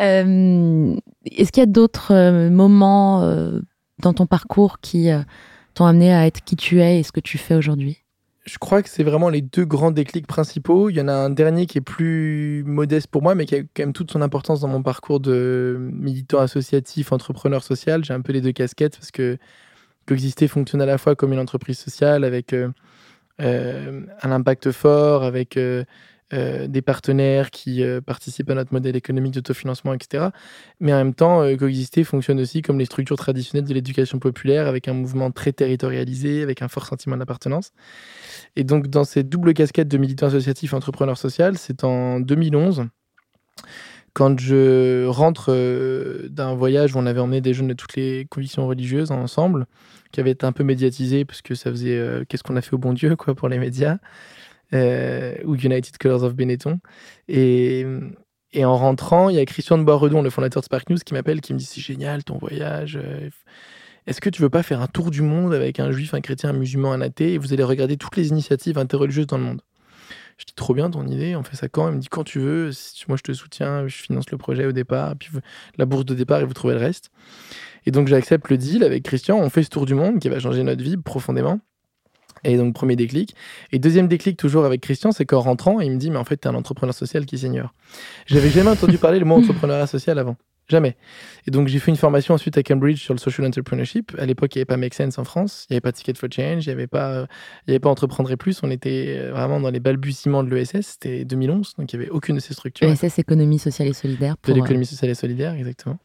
S1: Euh, Est-ce qu'il y a d'autres euh, moments euh, dans ton parcours qui t'ont amené à être qui tu es et ce que tu fais aujourd'hui?
S4: Je crois que c'est vraiment les deux grands déclics principaux. Il y en a un dernier qui est plus modeste pour moi, mais qui a quand même toute son importance dans mon parcours de militant associatif, entrepreneur social. J'ai un peu les deux casquettes parce que Coexister fonctionne à la fois comme une entreprise sociale avec un impact fort, avec euh, des partenaires qui euh, participent à notre modèle économique d'autofinancement, etc. Mais en même temps, euh, Coexister fonctionne aussi comme les structures traditionnelles de l'éducation populaire, avec un mouvement très territorialisé, avec un fort sentiment d'appartenance. Et donc, dans cette double casquette de militant associatif entrepreneur social, c'est en 2011, quand je rentre d'un voyage où on avait emmené des jeunes de toutes les convictions religieuses ensemble, qui avait été un peu médiatisé, parce que ça faisait qu'est-ce qu'on a fait au bon Dieu, quoi, pour les médias, euh, ou United Colors of Benetton. Et, et en rentrant, il y a Christian de Boisredon, le fondateur de Spark News, qui m'appelle, qui me dit C'est génial ton voyage. euh, Est-ce que tu veux pas faire un tour du monde avec un juif, un chrétien, un musulman, un athée, et vous allez regarder toutes les initiatives interreligieuses dans le monde? Je dis trop bien ton idée, on fait ça quand? Il me dit quand tu veux, moi je te soutiens, je finance le projet au départ, puis la bourse de départ et vous trouvez le reste. Et donc j'accepte le deal avec Christian, on fait ce tour du monde qui va changer notre vie profondément. Et donc premier déclic. Et deuxième déclic toujours avec Christian, c'est qu'en rentrant, il me dit mais en fait t'es un entrepreneur social qui s'ignore. J'avais jamais entendu parler le mot entrepreneuriat social avant. Jamais. Et donc, j'ai fait une formation ensuite à Cambridge sur le social entrepreneurship. À l'époque, il n'y avait pas Make Sense en France, il n'y avait pas Ticket for Change, il n'y avait pas, euh, il y avait pas Entreprendre et Plus. On était euh, vraiment dans les balbutiements de l'ESS. C'était 2011, donc il n'y avait aucune de ces structures.
S1: ESS, économie sociale et solidaire.
S4: De
S1: Pour,
S4: l'économie sociale et solidaire, exactement.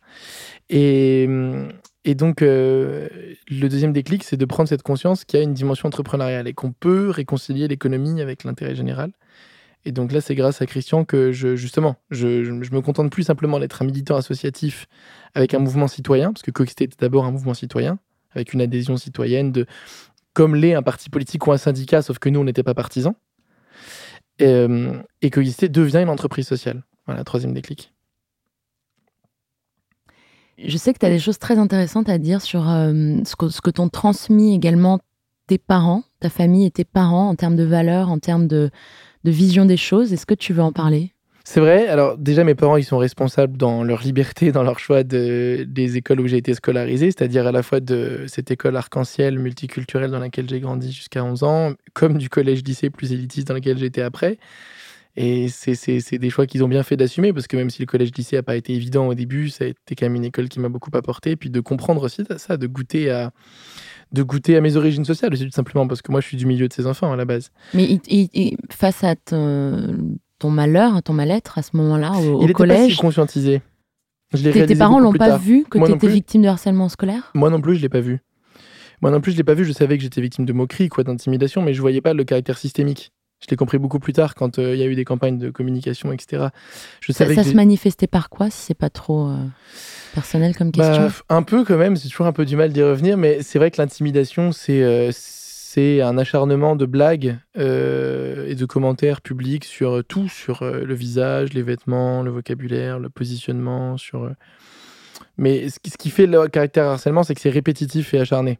S4: Et, hum, et donc, euh, le deuxième déclic, c'est de prendre cette conscience qu'il y a une dimension entrepreneuriale et qu'on peut réconcilier l'économie avec l'intérêt général. Et donc là, c'est grâce à Christian que je, justement, je, me contente plus simplement d'être un militant associatif avec un mouvement citoyen, parce que Coxité était d'abord un mouvement citoyen, avec une adhésion citoyenne de, comme l'est un parti politique ou un syndicat, sauf que nous, on n'était pas partisans. Et, euh, et devient une entreprise sociale. Voilà, troisième déclic.
S1: Je sais que tu as des choses très intéressantes à dire sur euh, ce que, t'ont transmis également tes parents, ta famille et tes parents en termes de valeurs, en termes de, de vision des choses. Est-ce que tu veux en parler?
S4: C'est vrai. Alors déjà, mes parents, ils sont responsables dans leur liberté, dans leur choix de, des écoles où j'ai été scolarisé, c'est-à-dire à la fois de cette école arc-en-ciel multiculturelle dans laquelle j'ai grandi jusqu'à 11 ans, comme du collège-lycée plus élitiste dans lequel j'étais après. Et c'est- des choix qu'ils ont bien fait d'assumer, parce que même si le collège-lycée n'a pas été évident au début, ça a été quand même une école qui m'a beaucoup apporté. Et puis de comprendre aussi ça, de goûter à, de goûter à mes origines sociales, tout simplement parce que moi, je suis du milieu de ces enfants à la base.
S1: Mais il- il- il- face à ton, ton malheur, ton mal-être à ce moment-là, au, au
S4: Il était pas si
S1: collège,
S4: conscientisé. Je
S1: tes, parents l'ont pas
S4: tard.
S1: vu que tu étais victime de harcèlement scolaire?
S4: Moi non plus, je l'ai pas vu. Moi non plus, je l'ai pas vu. Je savais que j'étais victime de moqueries, quoi, d'intimidation, mais je voyais pas le caractère systémique. Je l'ai compris beaucoup plus tard quand euh, il y a eu des campagnes de communication, etc. Je
S1: Ça,
S4: savais
S1: ça
S4: que
S1: se manifestait par quoi, si c'est pas trop euh, personnel comme question?
S4: Bah, f- un peu quand même. C'est toujours un peu du mal d'y revenir, mais c'est vrai que l'intimidation, c'est euh, c'est un acharnement de blagues et de commentaires publics sur tout, sur le visage, les vêtements, le vocabulaire, le positionnement, sur. Mais ce qui, ce qui fait le caractère harcèlement, c'est que c'est répétitif et acharné.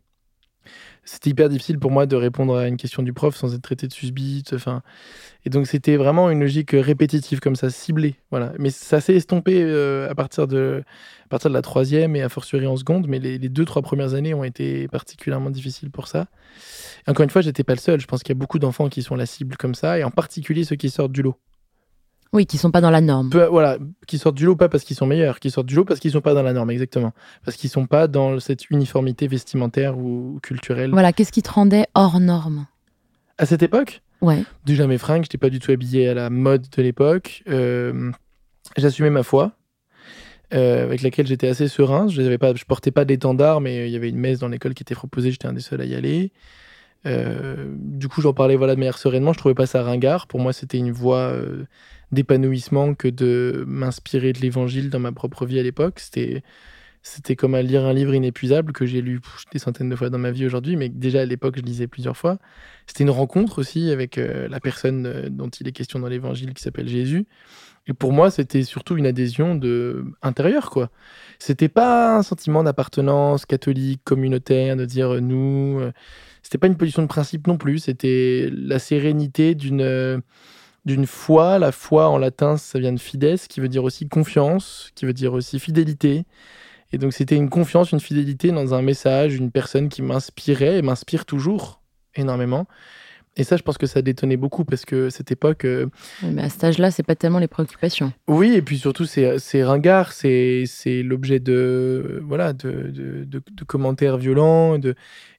S4: C'était hyper difficile pour moi de répondre à une question du prof sans être traité de susbite. Enfin, et donc c'était vraiment une logique répétitive comme ça, ciblée. Voilà. Mais ça s'est estompé euh, à partir de à partir de la troisième et a fortiori en seconde. Mais les, les deux trois premières années ont été particulièrement difficiles pour ça. Et encore une fois, j'étais pas le seul. Je pense qu'il y a beaucoup d'enfants qui sont la cible comme ça, et en particulier ceux qui sortent du lot.
S1: Oui, qui sont pas dans la norme.
S4: Peu- voilà, qui sortent du lot pas parce qu'ils sont meilleurs, qui sortent du lot parce qu'ils sont pas dans la norme, exactement. Parce qu'ils sont pas dans cette uniformité vestimentaire ou culturelle.
S1: Voilà, qu'est-ce qui te rendait hors norme?
S4: À cette époque,
S1: Ouais.
S4: déjà mes fringues, j'étais pas du tout habillé à la mode de l'époque. Euh, J'assumais ma foi. euh, avec laquelle j'étais assez serein. Je ne pas, je portais pas d'étendard, mais il y avait une messe dans l'école qui était proposée. J'étais un des seuls à y aller. Euh, du coup, j'en parlais voilà de manière sereinement. Je trouvais pas ça ringard. Pour moi, c'était une voie euh, d'épanouissement que de m'inspirer de l'Évangile dans ma propre vie à l'époque. C'était comme à lire un livre inépuisable que j'ai lu des centaines de fois dans ma vie aujourd'hui, mais déjà à l'époque je lisais plusieurs fois. C'était une rencontre aussi avec euh, la personne euh, dont il est question dans l'Évangile qui s'appelle Jésus. Et pour moi, c'était surtout une adhésion de intérieure, quoi. C'était pas un sentiment d'appartenance catholique, communautaire, de dire euh, nous. euh, C'était pas une position de principe non plus. C'était la sérénité d'une d'une foi. La foi en latin, ça vient de fides, qui veut dire aussi confiance, qui veut dire aussi fidélité. Et donc c'était une confiance, une fidélité dans un message, une personne qui m'inspirait et m'inspire toujours énormément. Et ça, je pense que ça détonnait beaucoup parce que cette époque, euh,
S1: Mais à cet âge-là, c'est pas tellement les préoccupations.
S4: oui, et puis surtout, c'est ringard, c'est c'est l'objet de, voilà, de, de, de- de commentaires violents. De...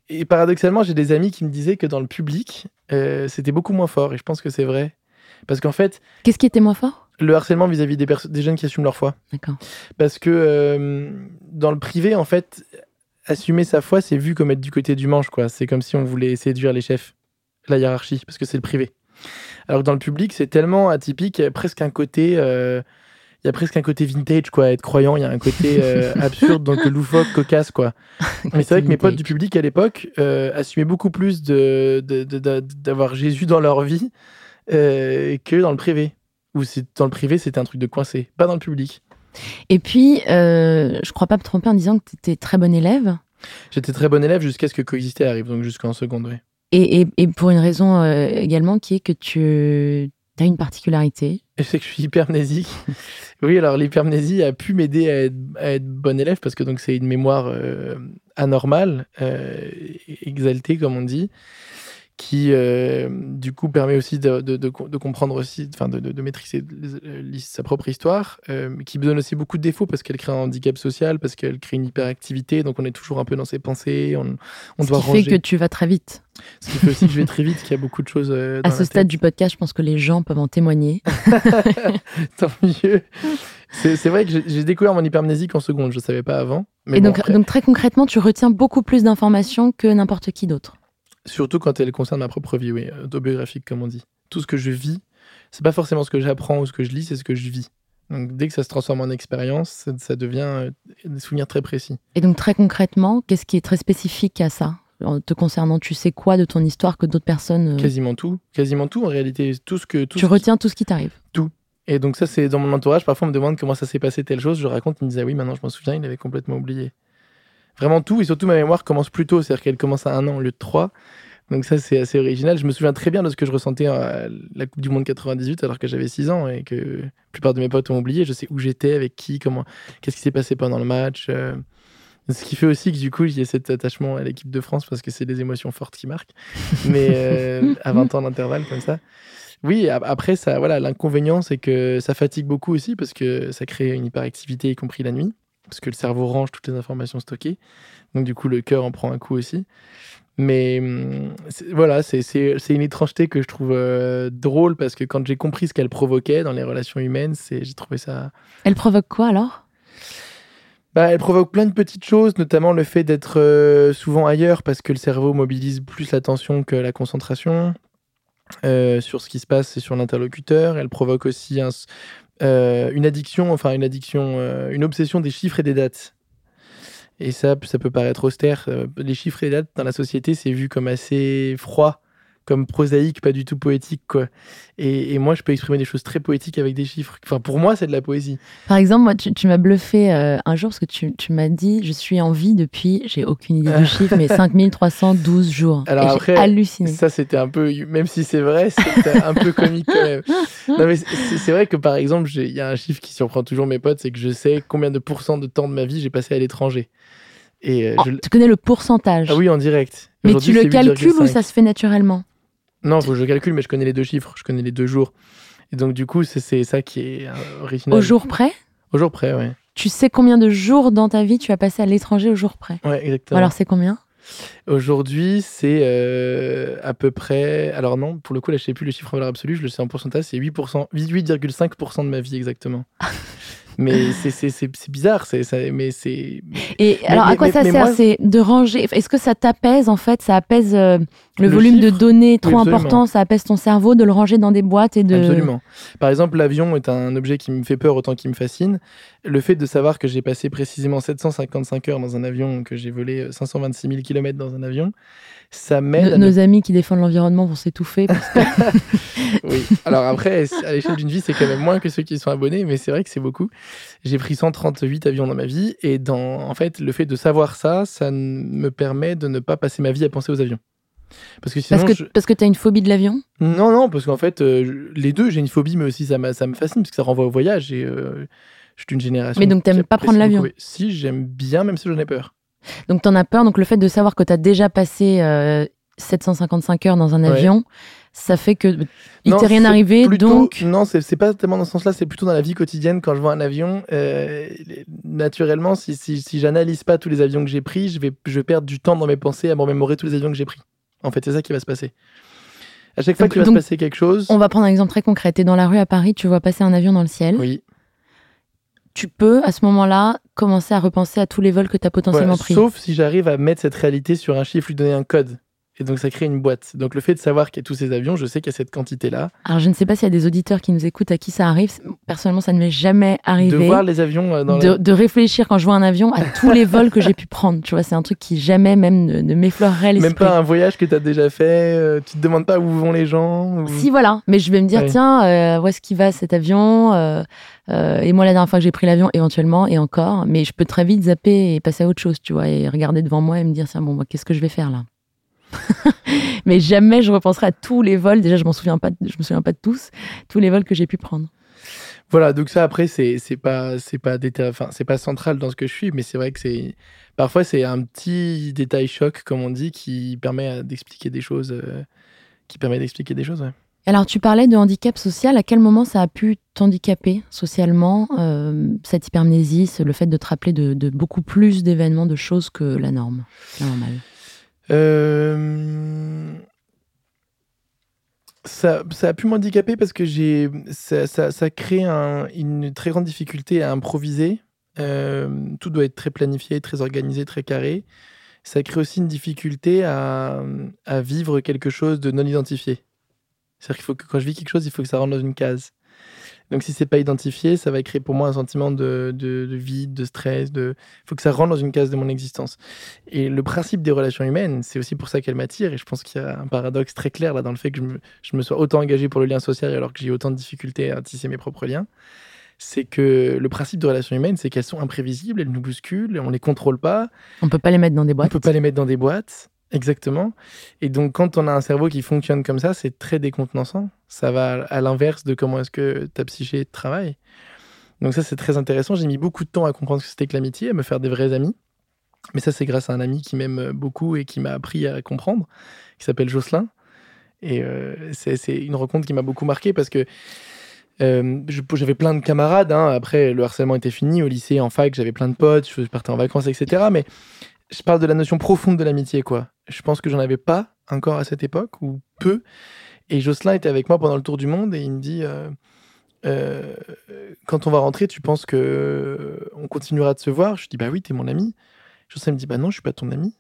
S4: Et paradoxalement, j'ai des amis qui me disaient que dans le public, euh, c'était beaucoup moins fort, et je pense que c'est vrai. Parce qu'en fait,
S1: Qu'est-ce qui était moins fort?
S4: le harcèlement vis-à-vis des, jeunes qui assument leur foi.
S1: D'accord.
S4: Parce que euh, dans le privé, en fait, assumer sa foi, c'est vu comme être du côté du manche, quoi. C'est comme si on voulait séduire les chefs, la hiérarchie, parce que c'est le privé. Alors que dans le public, c'est tellement atypique, il y a presque un côté, euh, il y a presque un côté vintage, quoi. Être croyant, il y a un côté euh, absurde, donc loufoque, cocasse, quoi. Mais c'est vrai que mes potes du public à l'époque euh, assumaient beaucoup plus de, de- de- de- d'avoir Jésus dans leur vie euh, que dans le privé. Ou dans le privé, c'était un truc de coincé, pas dans le public.
S1: Et puis, euh, je crois pas me tromper en disant que tu étais très bon élève.
S4: J'étais très bon élève jusqu'à ce que coexister arrive, donc jusqu'en seconde, oui.
S1: Et, et- et pour une raison euh, également qui est que tu as une particularité.
S4: C'est que je suis hypermnésique. oui, alors l'hypermnésie a pu m'aider à être, à être bon élève parce que donc c'est une mémoire euh, anormale, exaltée comme on dit, qui euh, du coup permet aussi de, de- de co- de comprendre aussi, enfin de, maîtriser sa propre histoire, euh, qui donne aussi beaucoup de défauts parce qu'elle crée un handicap social, parce qu'elle crée une hyperactivité, donc on est toujours un peu dans ses pensées, on, on
S1: ce
S4: doit
S1: qui
S4: ranger.
S1: fait que tu vas très vite.
S4: Ce qui fait aussi que je vais très vite, qu'il y a beaucoup de choses euh,
S1: À
S4: dans
S1: ce
S4: la
S1: stade du podcast, je pense que les gens peuvent en témoigner.
S4: Tant mieux. C'est vrai que j'ai découvert mon hypermnésique en seconde, je ne savais pas avant. Mais
S1: et
S4: bon,
S1: donc,
S4: après,
S1: donc, très concrètement, tu retiens beaucoup plus d'informations que n'importe qui d'autre.
S4: Surtout quand elle concerne ma propre vie, oui, autobiographique comme on dit. Tout ce que je vis, c'est pas forcément ce que j'apprends ou ce que je lis, c'est ce que je vis. Donc dès que ça se transforme en expérience, ça, ça devient euh, des souvenirs très précis.
S1: Et donc, très concrètement, qu'est-ce qui est très spécifique à ça? En te concernant, tu sais quoi de ton histoire que d'autres personnes. euh,
S4: Quasiment tout, quasiment tout en réalité, tout ce que tout
S1: tu
S4: ce qui-
S1: retiens tout ce qui t'arrive?
S4: Et donc ça c'est dans mon entourage, parfois on me demande comment ça s'est passé telle chose, je raconte, ils me disent ah oui maintenant je m'en souviens, il avait complètement oublié. Vraiment tout et surtout ma mémoire commence plus tôt, c'est-à-dire qu'elle commence à un an au lieu de trois. Donc ça c'est assez original. Je me souviens très bien de ce que je ressentais à la Coupe du Monde 98 alors que j'avais 6 ans et que la plupart de mes potes ont oublié. Je sais où j'étais, avec qui, comment, qu'est-ce qui s'est passé pendant le match. euh. Ce qui fait aussi que du coup a cet attachement à l'équipe de France parce que c'est des émotions fortes qui marquent. Mais euh, à 20 ans d'intervalle comme ça. Oui, après, ça, voilà, l'inconvénient, c'est que ça fatigue beaucoup aussi parce que ça crée une hyperactivité, y compris la nuit, parce que le cerveau range toutes les informations stockées. Donc, du coup, le cœur en prend un coup aussi. Mais hum, voilà, c'est une étrangeté que je trouve euh, drôle parce que quand j'ai compris ce qu'elle provoquait dans les relations humaines, j'ai trouvé ça.
S1: Elle provoque quoi alors?
S4: Bah, elle provoque plein de petites choses, notamment le fait d'être euh, souvent ailleurs parce que le cerveau mobilise plus l'attention que la concentration euh, sur ce qui se passe et sur l'interlocuteur. Elle provoque aussi un euh, une addiction, enfin une addiction, euh, une obsession des chiffres et des dates. Et ça, ça peut paraître austère. euh, les chiffres et les dates dans la société, c'est vu comme assez froid, comme prosaïque, pas du tout poétique, quoi. Et, et moi, je peux exprimer des choses très poétiques avec des chiffres. Enfin, pour moi, c'est de la poésie.
S1: Par exemple, moi, tu, tu m'as bluffé euh, un jour parce que tu, tu m'as dit Je suis en vie depuis, j'ai aucune idée du chiffre, mais 5312 jours.
S4: Alors
S1: Et
S4: après,
S1: halluciné.
S4: Ça, c'était un peu, même si c'est vrai, c'était un peu comique quand même. Non, mais c'est vrai que par exemple, il y a un chiffre qui surprend toujours mes potes, c'est que je sais combien de pourcents de temps de ma vie j'ai passé à l'étranger. Et euh,
S1: Oh,
S4: je...
S1: Tu connais le pourcentage?
S4: Ah oui, en direct.
S1: mais tu le calcules ou
S4: 8,5.
S1: ça se fait naturellement?
S4: Non, faut que je calcule, mais je connais les deux chiffres, je connais les deux jours. Et donc, du coup, c'est- ça qui est euh, original.
S1: Au jour près
S4: Au jour près, ouais.
S1: Tu sais combien de jours dans ta vie tu as passé à l'étranger au jour près?
S4: Ouais, exactement.
S1: Alors c'est combien?
S4: Aujourd'hui, c'est euh, à peu près. Alors, non, pour le coup, là, je sais plus le chiffre en valeur absolue, je le sais en pourcentage, c'est 8%, 8,5% de ma vie exactement. mais c'est- bizarre, c'est mais c'est.
S1: Et
S4: Mais-
S1: alors, à quoi
S4: mais-
S1: ça sert C'est de ranger? Est-ce que ça t'apaise en fait? Ça apaise euh, le,
S4: Le
S1: volume de données trop
S4: absolument.
S1: important. Ça apaise ton cerveau de le ranger dans des boîtes et de.
S4: Absolument. Par exemple, l'avion est un objet qui me fait peur autant qu'il me fascine. Le fait de savoir que j'ai passé précisément 755 heures dans un avion, que j'ai volé euh, 526 000 km dans un avion, ça
S1: Nos,
S4: à ne
S1: nos amis qui défendent l'environnement vont s'étouffer. parce que-
S4: Oui. Alors après, à l'échelle d'une vie, c'est quand même moins que ceux qui sont abonnés, mais c'est vrai que c'est beaucoup. J'ai pris 138 avions dans ma vie, et dans, en fait, le fait de savoir ça, ça me permet de ne pas passer ma vie à penser aux avions. Parce que sinon,
S1: parce que
S4: je-
S1: parce que t'as une phobie de l'avion?
S4: non, non, parce qu'en fait, euh, les deux, j'ai une phobie, mais aussi ça, ça me fascine, parce que ça renvoie au voyage, et euh, je suis d'une génération.
S1: Mais donc, t'aimes pas prendre l'avion?
S4: Si, j'aime bien, même si j'en ai peur.
S1: Donc t'en as peur. Donc le fait de savoir que t'as déjà passé euh, 755 heures dans un
S4: Ouais.
S1: avion, ça fait que il t'est rien arrivé.
S4: plutôt-
S1: Donc
S4: Non, c'est pas tellement dans ce sens-là, c'est plutôt dans la vie quotidienne. Quand je vois un avion, euh, naturellement, si, si, si j'analyse pas tous les avions que j'ai pris, je vais, je vais perdre du temps dans mes pensées à me remémorer tous les avions que j'ai pris. En fait, c'est ça qui va se passer. À chaque fois qu'il va
S1: donc,
S4: se passer quelque chose,
S1: on va prendre un exemple très concret. T'es dans la rue à Paris, tu vois passer un avion dans le ciel.
S4: oui,
S1: Tu peux à ce moment-là commencer à repenser à tous les vols que t'as potentiellement
S4: Voilà,
S1: pris.
S4: sauf si j'arrive à mettre cette réalité sur un chiffre, lui donner un code. Et donc ça crée une boîte. Donc le fait de savoir qu'il y a tous ces avions, je sais qu'il y a cette quantité-là.
S1: Alors je ne sais pas s'il y a des auditeurs qui nous écoutent à qui ça arrive. Personnellement, ça ne m'est jamais
S4: De
S1: arrivé.
S4: voir les avions euh, dans
S1: de,
S4: la...
S1: de réfléchir quand je vois un avion à tous les vols que j'ai pu prendre. Tu vois, c'est un truc qui jamais même ne, ne m'effleurerait l'esprit.
S4: Même pas un voyage que tu as déjà fait, euh, tu te demandes pas où vont les gens. ou-
S1: Si voilà, mais je vais me dire
S4: Ouais.
S1: tiens, euh, où est-ce qu'il va cet avion euh, Et moi la dernière fois que j'ai pris l'avion, éventuellement et encore, mais je peux très vite zapper et passer à autre chose, tu vois, et regarder devant moi et me dire tiens bon, bah, qu'est-ce que je vais faire là? Mais jamais je repenserai à tous les vols. Déjà, je m'en souviens pas, je me souviens pas de tous, tous les vols que j'ai pu prendre.
S4: Voilà, donc ça après c'est c'est pas c'est pas enfin c'est pas central dans ce que je suis, mais c'est vrai que c'est parfois c'est un petit détail choc comme on dit qui permet d'expliquer des choses, euh, qui permet d'expliquer des choses. ouais.
S1: Alors, tu parlais de handicap social. À quel moment ça a pu t'handicaper socialement, euh, cette hypermnésie, le fait de te rappeler de, de beaucoup plus d'événements, de choses que la norme, la normale?
S4: Euh, Ça, a pu m'handicaper parce que j'ai ça, crée un- une très grande difficulté à improviser. Euh, tout doit être très planifié, très organisé, très carré. Ça crée aussi une difficulté à, à vivre quelque chose de non identifié. C'est-à-dire qu'il faut que quand je vis quelque chose, il faut que ça rentre dans une case. Donc si c'est pas identifié, ça va créer pour moi un sentiment de, de, de vide, de stress. De... Il faut que ça rentre dans une case de mon existence. Et le principe des relations humaines, c'est aussi pour ça qu'elles m'attirent. Et je pense qu'il y a un paradoxe très clair là dans le fait que je me, je me sois autant engagé pour le lien social alors que j'ai autant de difficultés à tisser mes propres liens. C'est que le principe des relations humaines, c'est qu'elles sont imprévisibles, elles nous bousculent, on les contrôle pas,
S1: On peut pas les mettre dans des
S4: on
S1: boîtes.
S4: peut pas les mettre dans des boîtes. Exactement. Et donc, quand on a un cerveau qui fonctionne comme ça, c'est très décontenançant. Ça va à l'inverse de comment est-ce que ta psyché travaille. Donc ça, c'est très intéressant. J'ai mis beaucoup de temps à comprendre ce que c'était que l'amitié, à me faire des vrais amis. Mais ça, c'est grâce à un ami qui m'aime beaucoup et qui m'a appris à comprendre, qui s'appelle Jocelyn. Et euh, c'est une rencontre qui m'a beaucoup marqué parce que euh, j'avais plein de camarades. hein. Après, le harcèlement était fini. Au lycée, en fac, j'avais plein de potes. Je partais en vacances, etc. Mais je parle de la notion profonde de l'amitié, quoi. Je pense que j'en avais pas encore à cette époque, ou peu. Et Jocelyn était avec moi pendant le tour du monde et il me dit euh, euh, Quand on va rentrer, tu penses que euh, on continuera de se voir? Je dis Bah oui, t'es mon ami. Jocelyn me dit Bah non, je suis pas ton ami.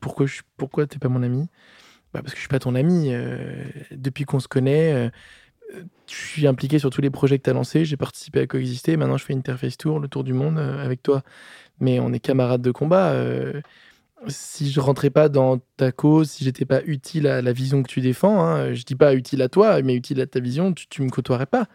S4: Pourquoi, pourquoi t'es pas mon ami? Bah Parce que je suis pas ton ami. depuis qu'on se connaît, je suis impliqué sur tous les projets que tu as lancés. J'ai participé à coexister. Maintenant, je fais Interface Tour, le tour du monde euh, avec toi. Mais on est camarades de combat. euh, si je rentrais pas dans ta cause, si j'étais pas utile à la vision que tu défends, hein, je dis pas utile à toi, mais utile à ta vision, tu, tu me côtoierais pas.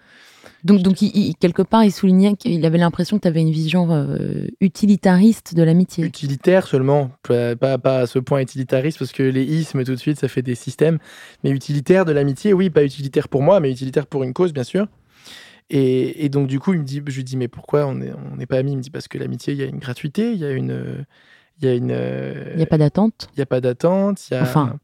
S1: Donc, donc il- il- quelque part, il soulignait qu'il avait l'impression que tu avais une vision euh, utilitariste de l'amitié.
S4: Utilitaire seulement, pas, pas, à ce point utilitariste, parce que les ismes, tout de suite, ça fait des systèmes. Mais utilitaire de l'amitié, oui, pas utilitaire pour moi, mais utilitaire pour une cause, bien sûr. Et, et donc, du coup, il me dit, je lui dis, mais pourquoi on n'est on pas amis? Il me dit, parce que l'amitié, il y a une gratuité, il y a une. Il y a une. euh,
S1: Il n'y a pas d'attente.
S4: il n'y a pas d'attente, il y a...
S1: Enfin.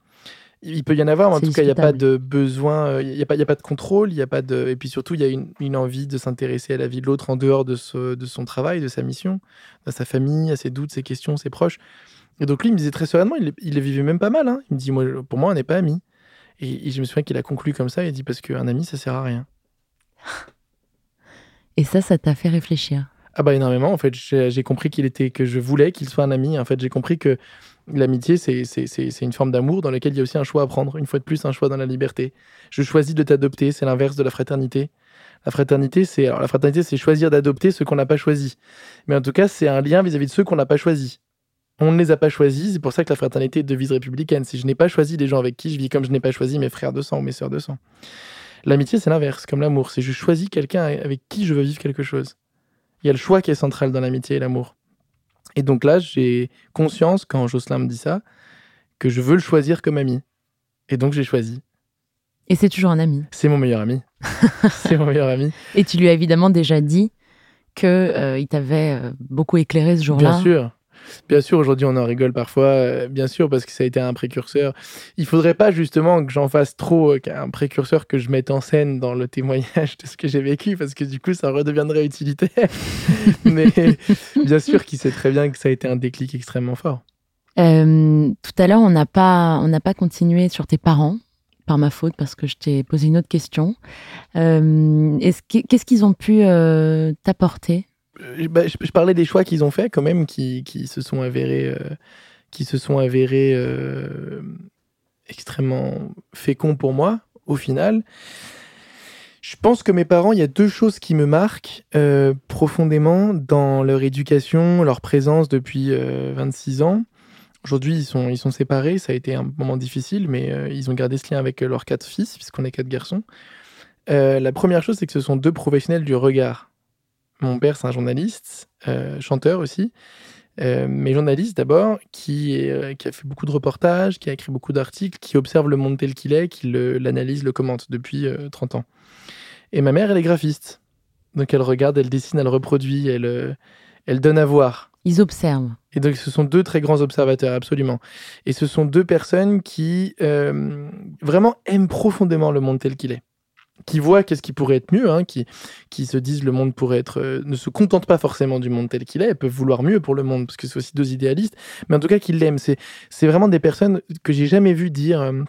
S4: Il peut y en avoir, mais en tout cas, il n'y a pas de besoin, euh, il n'y a, pas- y a pas de contrôle, il y a pas de... et puis surtout, il y a une, une envie de s'intéresser à la vie de l'autre en dehors de, ce- de son travail, de sa mission, à sa famille, à ses doutes, ses questions, ses proches. Et donc lui, il me disait très sereinement, il, il les vivait même pas mal. hein. Il me dit, moi, pour moi, on n'est pas amis. Et, et je me souviens qu'il a conclu comme ça, il a dit, parce qu'un ami, ça sert à rien.
S1: Et ça, ça t'a fait réfléchir?
S4: Ah bah énormément. En fait, j'ai j'ai compris qu'il était, que je voulais qu'il soit un ami. En fait, j'ai compris que l'amitié, c'est une forme d'amour dans laquelle il y a aussi un choix à prendre. Une fois de plus, un choix dans la liberté. Je choisis de t'adopter. C'est l'inverse de la fraternité. La fraternité, c'est alors la fraternité, c'est choisir d'adopter ceux qu'on n'a pas choisis. Mais en tout cas, c'est un lien vis-à-vis de ceux qu'on n'a pas choisis. On ne les a pas choisis. C'est pour ça que la fraternité est devise républicaine. Si je n'ai pas choisi les gens avec qui je vis, comme je n'ai pas choisi mes frères de sang ou mes sœurs de sang. L'amitié, c'est l'inverse, comme l'amour. C'est je choisis quelqu'un avec qui je veux vivre quelque chose. Il y a le choix qui est central dans l'amitié et l'amour. Et donc là, j'ai conscience, quand Jocelyn me dit ça, que je veux le choisir comme ami. Et donc j'ai choisi.
S1: Et c'est toujours un ami.
S4: C'est mon meilleur ami. c'est mon meilleur ami.
S1: Et tu lui as évidemment déjà dit que euh, il t'avait euh, beaucoup éclairé ce jour-là.
S4: Bien sûr. Bien sûr, aujourd'hui on en rigole parfois, euh, bien sûr, parce que ça a été un précurseur. Il faudrait pas justement que j'en fasse trop, euh, qu'un précurseur que je mette en scène dans le témoignage de ce que j'ai vécu, parce que du coup ça redeviendrait utilitaire. Mais bien sûr qu'il sait très bien que ça a été un déclic extrêmement fort.
S1: Euh, tout à l'heure, on n'a pas, pas continué sur tes parents par ma faute parce que je t'ai posé une autre question. Est-ce que- qu'est-ce qu'ils ont pu t'apporter
S4: Euh, bah, je, parlais des choix qu'ils ont faits quand même, qui, se sont avérés, euh, euh, extrêmement féconds pour moi, au final. Je pense que mes parents, il y a deux choses qui me marquent profondément dans leur éducation, leur présence depuis euh, 26 ans. Aujourd'hui, ils sont, séparés, ça a été un moment difficile, mais ils ont gardé ce lien avec leurs quatre fils, puisqu'on est quatre garçons. La première chose, c'est que ce sont deux professionnels du regard. Mon père, c'est un journaliste, euh, chanteur aussi, euh, mais journaliste d'abord, qui, euh, qui a fait beaucoup de reportages, qui a écrit beaucoup d'articles, qui observe le monde tel qu'il est, qui l'analyse, le, commente depuis euh, 30 ans. Et ma mère, elle est graphiste. Donc elle regarde, elle dessine, elle reproduit, elle, elle donne à voir.
S1: Ils observent.
S4: Et donc, ce sont deux très grands observateurs, absolument. Et ce sont deux personnes qui euh, vraiment aiment profondément le monde tel qu'il est. Qui voient qu'est-ce qui pourrait être mieux, hein, qui, qui se disent le monde pourrait être. euh, ne se contentent pas forcément du monde tel qu'il est, elles peuvent vouloir mieux pour le monde, parce que c'est aussi deux idéalistes, mais en tout cas, qui l'aiment. C'est, c'est vraiment des personnes que j'ai jamais vu dire euh,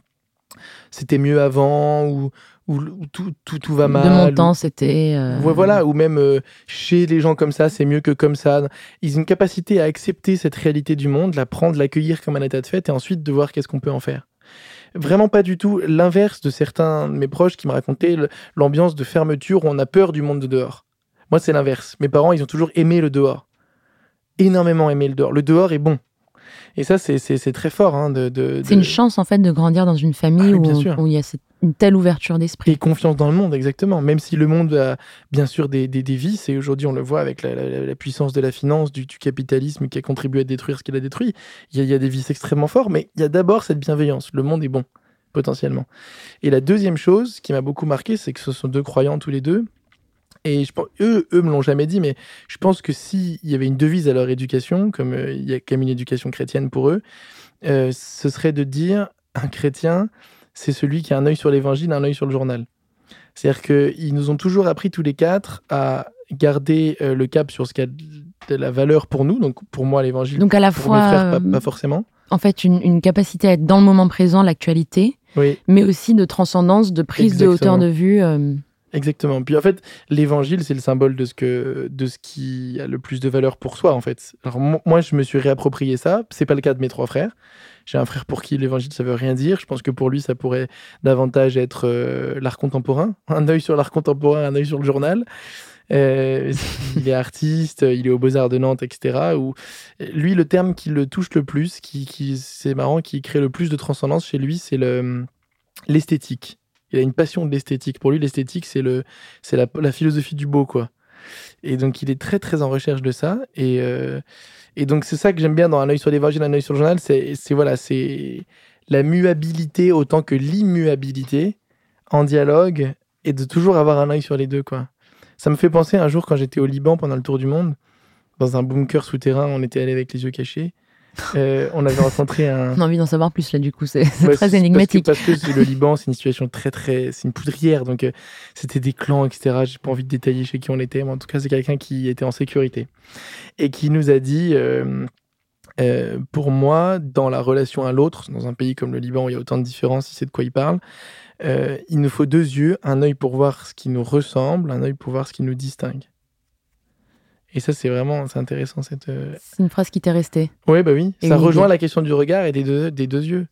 S4: c'était mieux avant, ou, ou, ou tout, tout, tout va mal.
S1: de mon
S4: ou-
S1: temps, c'était. euh,
S4: Ouais, voilà, ou même euh, chez les gens comme ça, c'est mieux que comme ça. Ils ont une capacité à accepter cette réalité du monde, la prendre, l'accueillir comme un état de fait, et ensuite de voir qu'est-ce qu'on peut en faire. Vraiment pas du tout l'inverse de certains de mes proches qui me racontaient l'ambiance de fermeture où on a peur du monde de dehors. Moi, c'est l'inverse. Mes parents, ils ont toujours aimé le dehors. Énormément aimé le dehors. Le dehors est bon. Et ça, c'est- très fort. hein, de, de-
S1: C'est
S4: de-
S1: une chance en fait de grandir dans une famille
S4: Ah oui,
S1: où il y a cette- une telle ouverture d'esprit.
S4: Et confiance dans le monde, exactement. Même si le monde a bien sûr des, des, vices, et aujourd'hui on le voit avec la, puissance de la finance, du, capitalisme qui a contribué à détruire ce qu'il a détruit, il y, a, il y a des vices extrêmement forts, mais il y a d'abord cette bienveillance. Le monde est bon, potentiellement. Et la deuxième chose qui m'a beaucoup marqué, c'est que ce sont deux croyants tous les deux. Et je pense, eux, eux me l'ont jamais dit, mais je pense que s'il y avait une devise à leur éducation, comme euh, il y a quand même une éducation chrétienne pour eux, euh, ce serait de dire un chrétien, c'est celui qui a un œil sur l'évangile, un œil sur le journal. C'est-à-dire qu'ils nous ont toujours appris tous les quatre à garder euh, le cap sur ce qui a de la valeur pour nous, donc pour moi l'évangile,
S1: Donc à la
S4: pour
S1: fois,
S4: mes frères pas,
S1: euh,
S4: pas forcément.
S1: en fait, une, une capacité à être dans le moment présent, l'actualité,
S4: Oui,
S1: mais aussi de transcendance, de prise de hauteur de vue. euh,
S4: exactement. Puis en fait, l'évangile, c'est le symbole de ce, que, de ce qui a le plus de valeur pour soi, en fait. Alors mo- moi, je me suis réapproprié ça. C'est pas le cas de mes trois frères. J'ai un frère pour qui l'évangile, ça veut rien dire. Je pense que pour lui, ça pourrait davantage être euh, l'art contemporain. Un œil sur l'art contemporain, un œil sur le journal. Euh, il est artiste, il est aux Beaux-Arts de Nantes, etc. Où, lui, le terme qui le touche le plus, qui, qui c'est marrant, qui crée le plus de transcendance chez lui, c'est le, l'esthétique. Il a une passion de l'esthétique. Pour lui, l'esthétique, c'est, le, la philosophie du beau, quoi. Et donc, il est très, très en recherche de ça. Et, euh, et donc, c'est ça que j'aime bien dans Un œil sur l'évangile, un œil sur le journal. C'est, c'est, voilà, c'est la muabilité autant que l'immuabilité en dialogue et de toujours avoir un œil sur les deux, quoi. Ça me fait penser un jour quand j'étais au Liban pendant le tour du monde, dans un bunker souterrain, on était allé avec les yeux cachés. Euh, on avait rencontré un.
S1: On a envie d'en savoir plus là, du coup, c'est
S4: Ouais,
S1: très énigmatique.
S4: Parce que, parce que le Liban, c'est une situation très, très. C'est une poudrière, donc euh, c'était des clans, etc. J'ai pas envie de détailler chez qui on était, mais en tout cas, c'est quelqu'un qui était en sécurité. Et qui nous a dit euh, pour moi, dans la relation à l'autre, dans un pays comme le Liban où il y a autant de différences, il sait de quoi il parle, il nous faut deux yeux, un œil pour voir ce qui nous ressemble, un œil pour voir ce qui nous distingue. Et ça, c'est vraiment c'est intéressant. Cette... euh,
S1: C'est une phrase qui t'est restée.
S4: Ouais, bah oui.
S1: Et
S4: ça rejoint la question du regard et des deux, des deux yeux.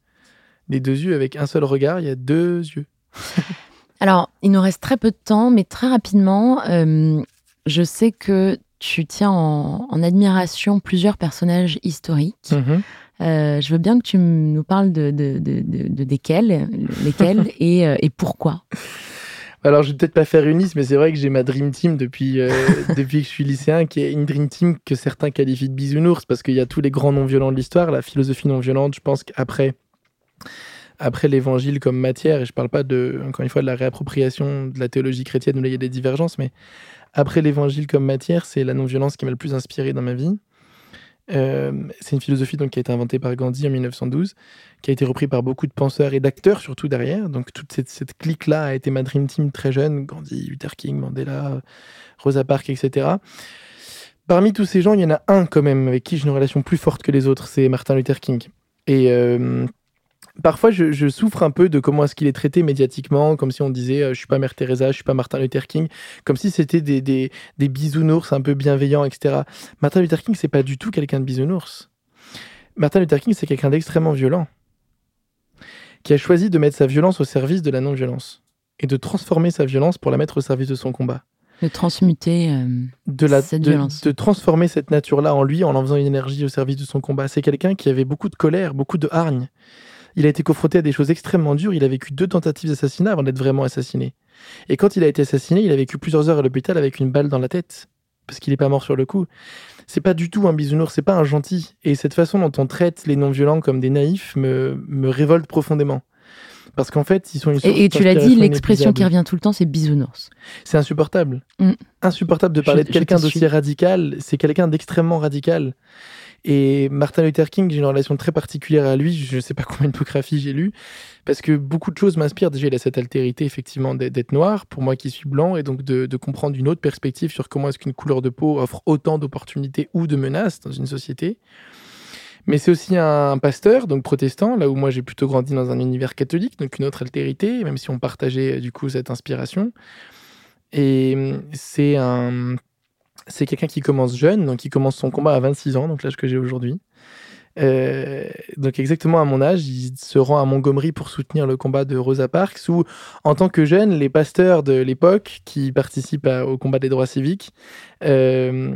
S4: Des deux yeux, avec un seul regard, il y a deux yeux.
S1: Alors, il nous reste très peu de temps, mais très rapidement, euh, je sais que tu tiens en, en admiration plusieurs personnages historiques.
S4: Mhm.
S1: Euh, je veux bien que tu nous parles de, de, de, de- de desquels, lesquels et, et pourquoi.
S4: Alors, je vais peut-être pas faire une liste, mais c'est vrai que j'ai ma Dream Team depuis, euh, depuis que je suis lycéen, qui est une Dream Team que certains qualifient de bisounours, parce qu'il y a tous les grands non-violents de l'histoire, la philosophie non-violente, je pense qu'après après l'évangile comme matière, et je parle pas de, encore une fois, de la réappropriation de la théologie chrétienne où là il y a des divergences, mais après l'évangile comme matière, c'est la non-violence qui m'a le plus inspiré dans ma vie. Euh, c'est une philosophie donc, qui a été inventée par Gandhi en 1912, qui a été reprise par beaucoup de penseurs et d'acteurs surtout derrière. Donc toute cette, clique-là a été ma dream team très jeune, Gandhi, Luther King, Mandela, Rosa Parks, etc. Parmi tous ces gens, il y en a un quand même avec qui j'ai une relation plus forte que les autres, c'est Martin Luther King. Et euh, parfois, je, je souffre un peu de comment est-ce qu'il est traité médiatiquement, comme si on disait euh, je suis pas Mère Teresa, je suis pas Martin Luther King, comme si c'était des, des, des bisounours un peu bienveillants, etc. Martin Luther King, c'est pas du tout quelqu'un de bisounours. Martin Luther King, c'est quelqu'un d'extrêmement violent, qui a choisi de mettre sa violence au service de la non-violence et de transformer sa violence pour la mettre au service de son combat.
S1: De transmuter. euh,
S4: De, la,
S1: Cette
S4: de,
S1: violence.
S4: de transformer cette nature-là en lui en en faisant une énergie au service de son combat. C'est quelqu'un qui avait beaucoup de colère, beaucoup de hargne. Il a été confronté à des choses extrêmement dures. Il a vécu deux tentatives d'assassinat avant d'être vraiment assassiné. Et quand il a été assassiné, il a vécu plusieurs heures à l'hôpital avec une balle dans la tête. Parce qu'il n'est pas mort sur le coup. C'est pas du tout un bisounours, c'est pas un gentil. Et cette façon dont on traite les non-violents comme des naïfs me, me révolte profondément. Parce qu'en fait, ils sont une
S1: Et, et tu l'as dit, l'expression qui revient tout le temps, c'est bisounours.
S4: C'est insupportable.
S1: Mm.
S4: Insupportable de
S1: Je-
S4: parler de quelqu'un d'aussi radical. C'est quelqu'un d'extrêmement radical. Et Martin Luther King, j'ai une relation très particulière à lui. Je ne sais pas combien de biographies j'ai lu. Parce que beaucoup de choses m'inspirent. Déjà, il a cette altérité, effectivement, d'être noir, pour moi qui suis blanc, et donc de, de comprendre une autre perspective sur comment est-ce qu'une couleur de peau offre autant d'opportunités ou de menaces dans une société. Mais c'est aussi un pasteur, donc protestant, là où moi j'ai plutôt grandi dans un univers catholique, donc une autre altérité, même si on partageait du coup cette inspiration. Et hum, c'est un, c'est quelqu'un qui commence jeune, donc il commence son combat à 26 ans, donc l'âge que j'ai aujourd'hui. Euh, donc exactement à mon âge, il se rend à Montgomery pour soutenir le combat de Rosa Parks, où en tant que jeune, les pasteurs de l'époque qui participent au combat des droits civiques euh,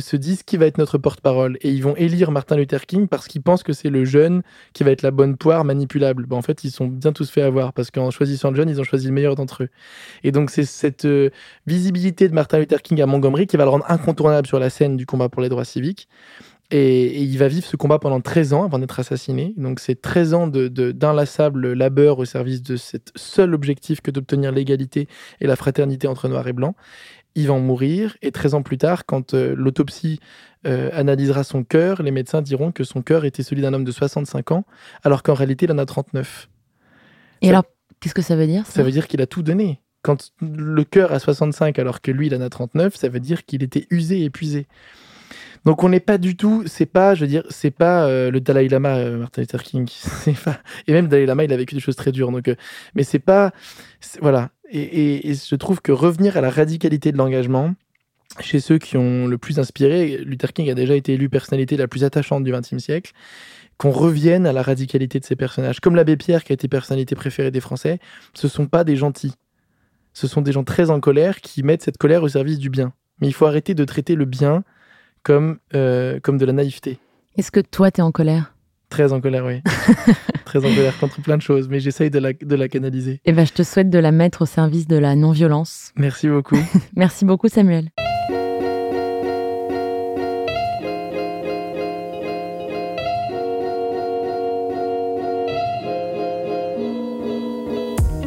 S4: se disent qui va être notre porte-parole, et ils vont élire Martin Luther King parce qu'ils pensent que c'est le jeune qui va être la bonne poire manipulable. Bon, en fait, ils sont bien tous fait avoir parce qu'en choisissant le jeune, ils ont choisi le meilleur d'entre eux. Et donc c'est cette euh, visibilité de Martin Luther King à Montgomery qui va le rendre incontournable sur la scène du combat pour les droits civiques. Et, et il va vivre ce combat pendant 13 ans avant d'être assassiné. Donc c'est 13 ans de- de- d'inlassable labeur au service de cet seul objectif que d'obtenir l'égalité et la fraternité entre noirs et blancs. Il va en mourir et 13 ans plus tard, quand euh, l'autopsie euh, analysera son cœur, les médecins diront que son cœur était celui d'un homme de 65 ans, alors qu'en réalité il en a 39.
S1: Et
S4: Ça-
S1: alors, qu'est-ce que ça veut dire ça?
S4: Ça veut dire qu'il a tout donné. Quand le cœur a 65 alors que lui il en a 39, ça veut dire qu'il était usé, épuisé. Donc on n'est pas du tout, c'est pas, je veux dire, c'est pas euh, le Dalai Lama, euh, Martin Luther King. Et même Dalai Lama, il a vécu des choses très dures. Donc, euh, mais c'est pas, voilà. Et, et- et je trouve que revenir à la radicalité de l'engagement chez ceux qui ont le plus inspiré, Luther King a déjà été élu personnalité la plus attachante du XXe siècle. Qu'on revienne à la radicalité de ces personnages, comme l'abbé Pierre qui a été personnalité préférée des Français, ce sont pas des gentils. Ce sont des gens très en colère qui mettent cette colère au service du bien. Mais il faut arrêter de traiter le bien comme, euh, comme de la naïveté.
S1: Est-ce que toi, t'es en colère?
S4: Très en colère, oui. très en colère contre plein de choses, mais j'essaye de la, de la canaliser.
S1: Eh ben, je te souhaite de la mettre au service de la non-violence.
S4: Merci beaucoup.
S1: Merci beaucoup, Samuel.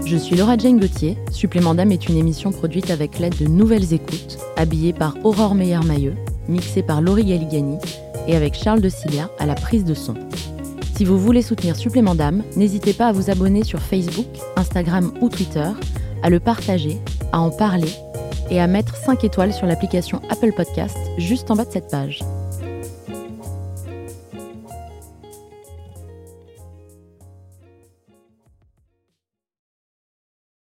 S1: Je suis Laura Jane Gauthier. Supplément d'âme est une émission produite avec l'aide de Nouvelles Écoutes, habillée par Aurore Meyer-Mailleux, mixée par Laurie Galigani et avec Charles de Cilia à la prise de son. Si vous voulez soutenir Supplément d'âme, n'hésitez pas à vous abonner sur Facebook, Instagram ou Twitter, à le partager, à en parler et à mettre 5 étoiles sur l'application Apple Podcast juste en bas de cette page.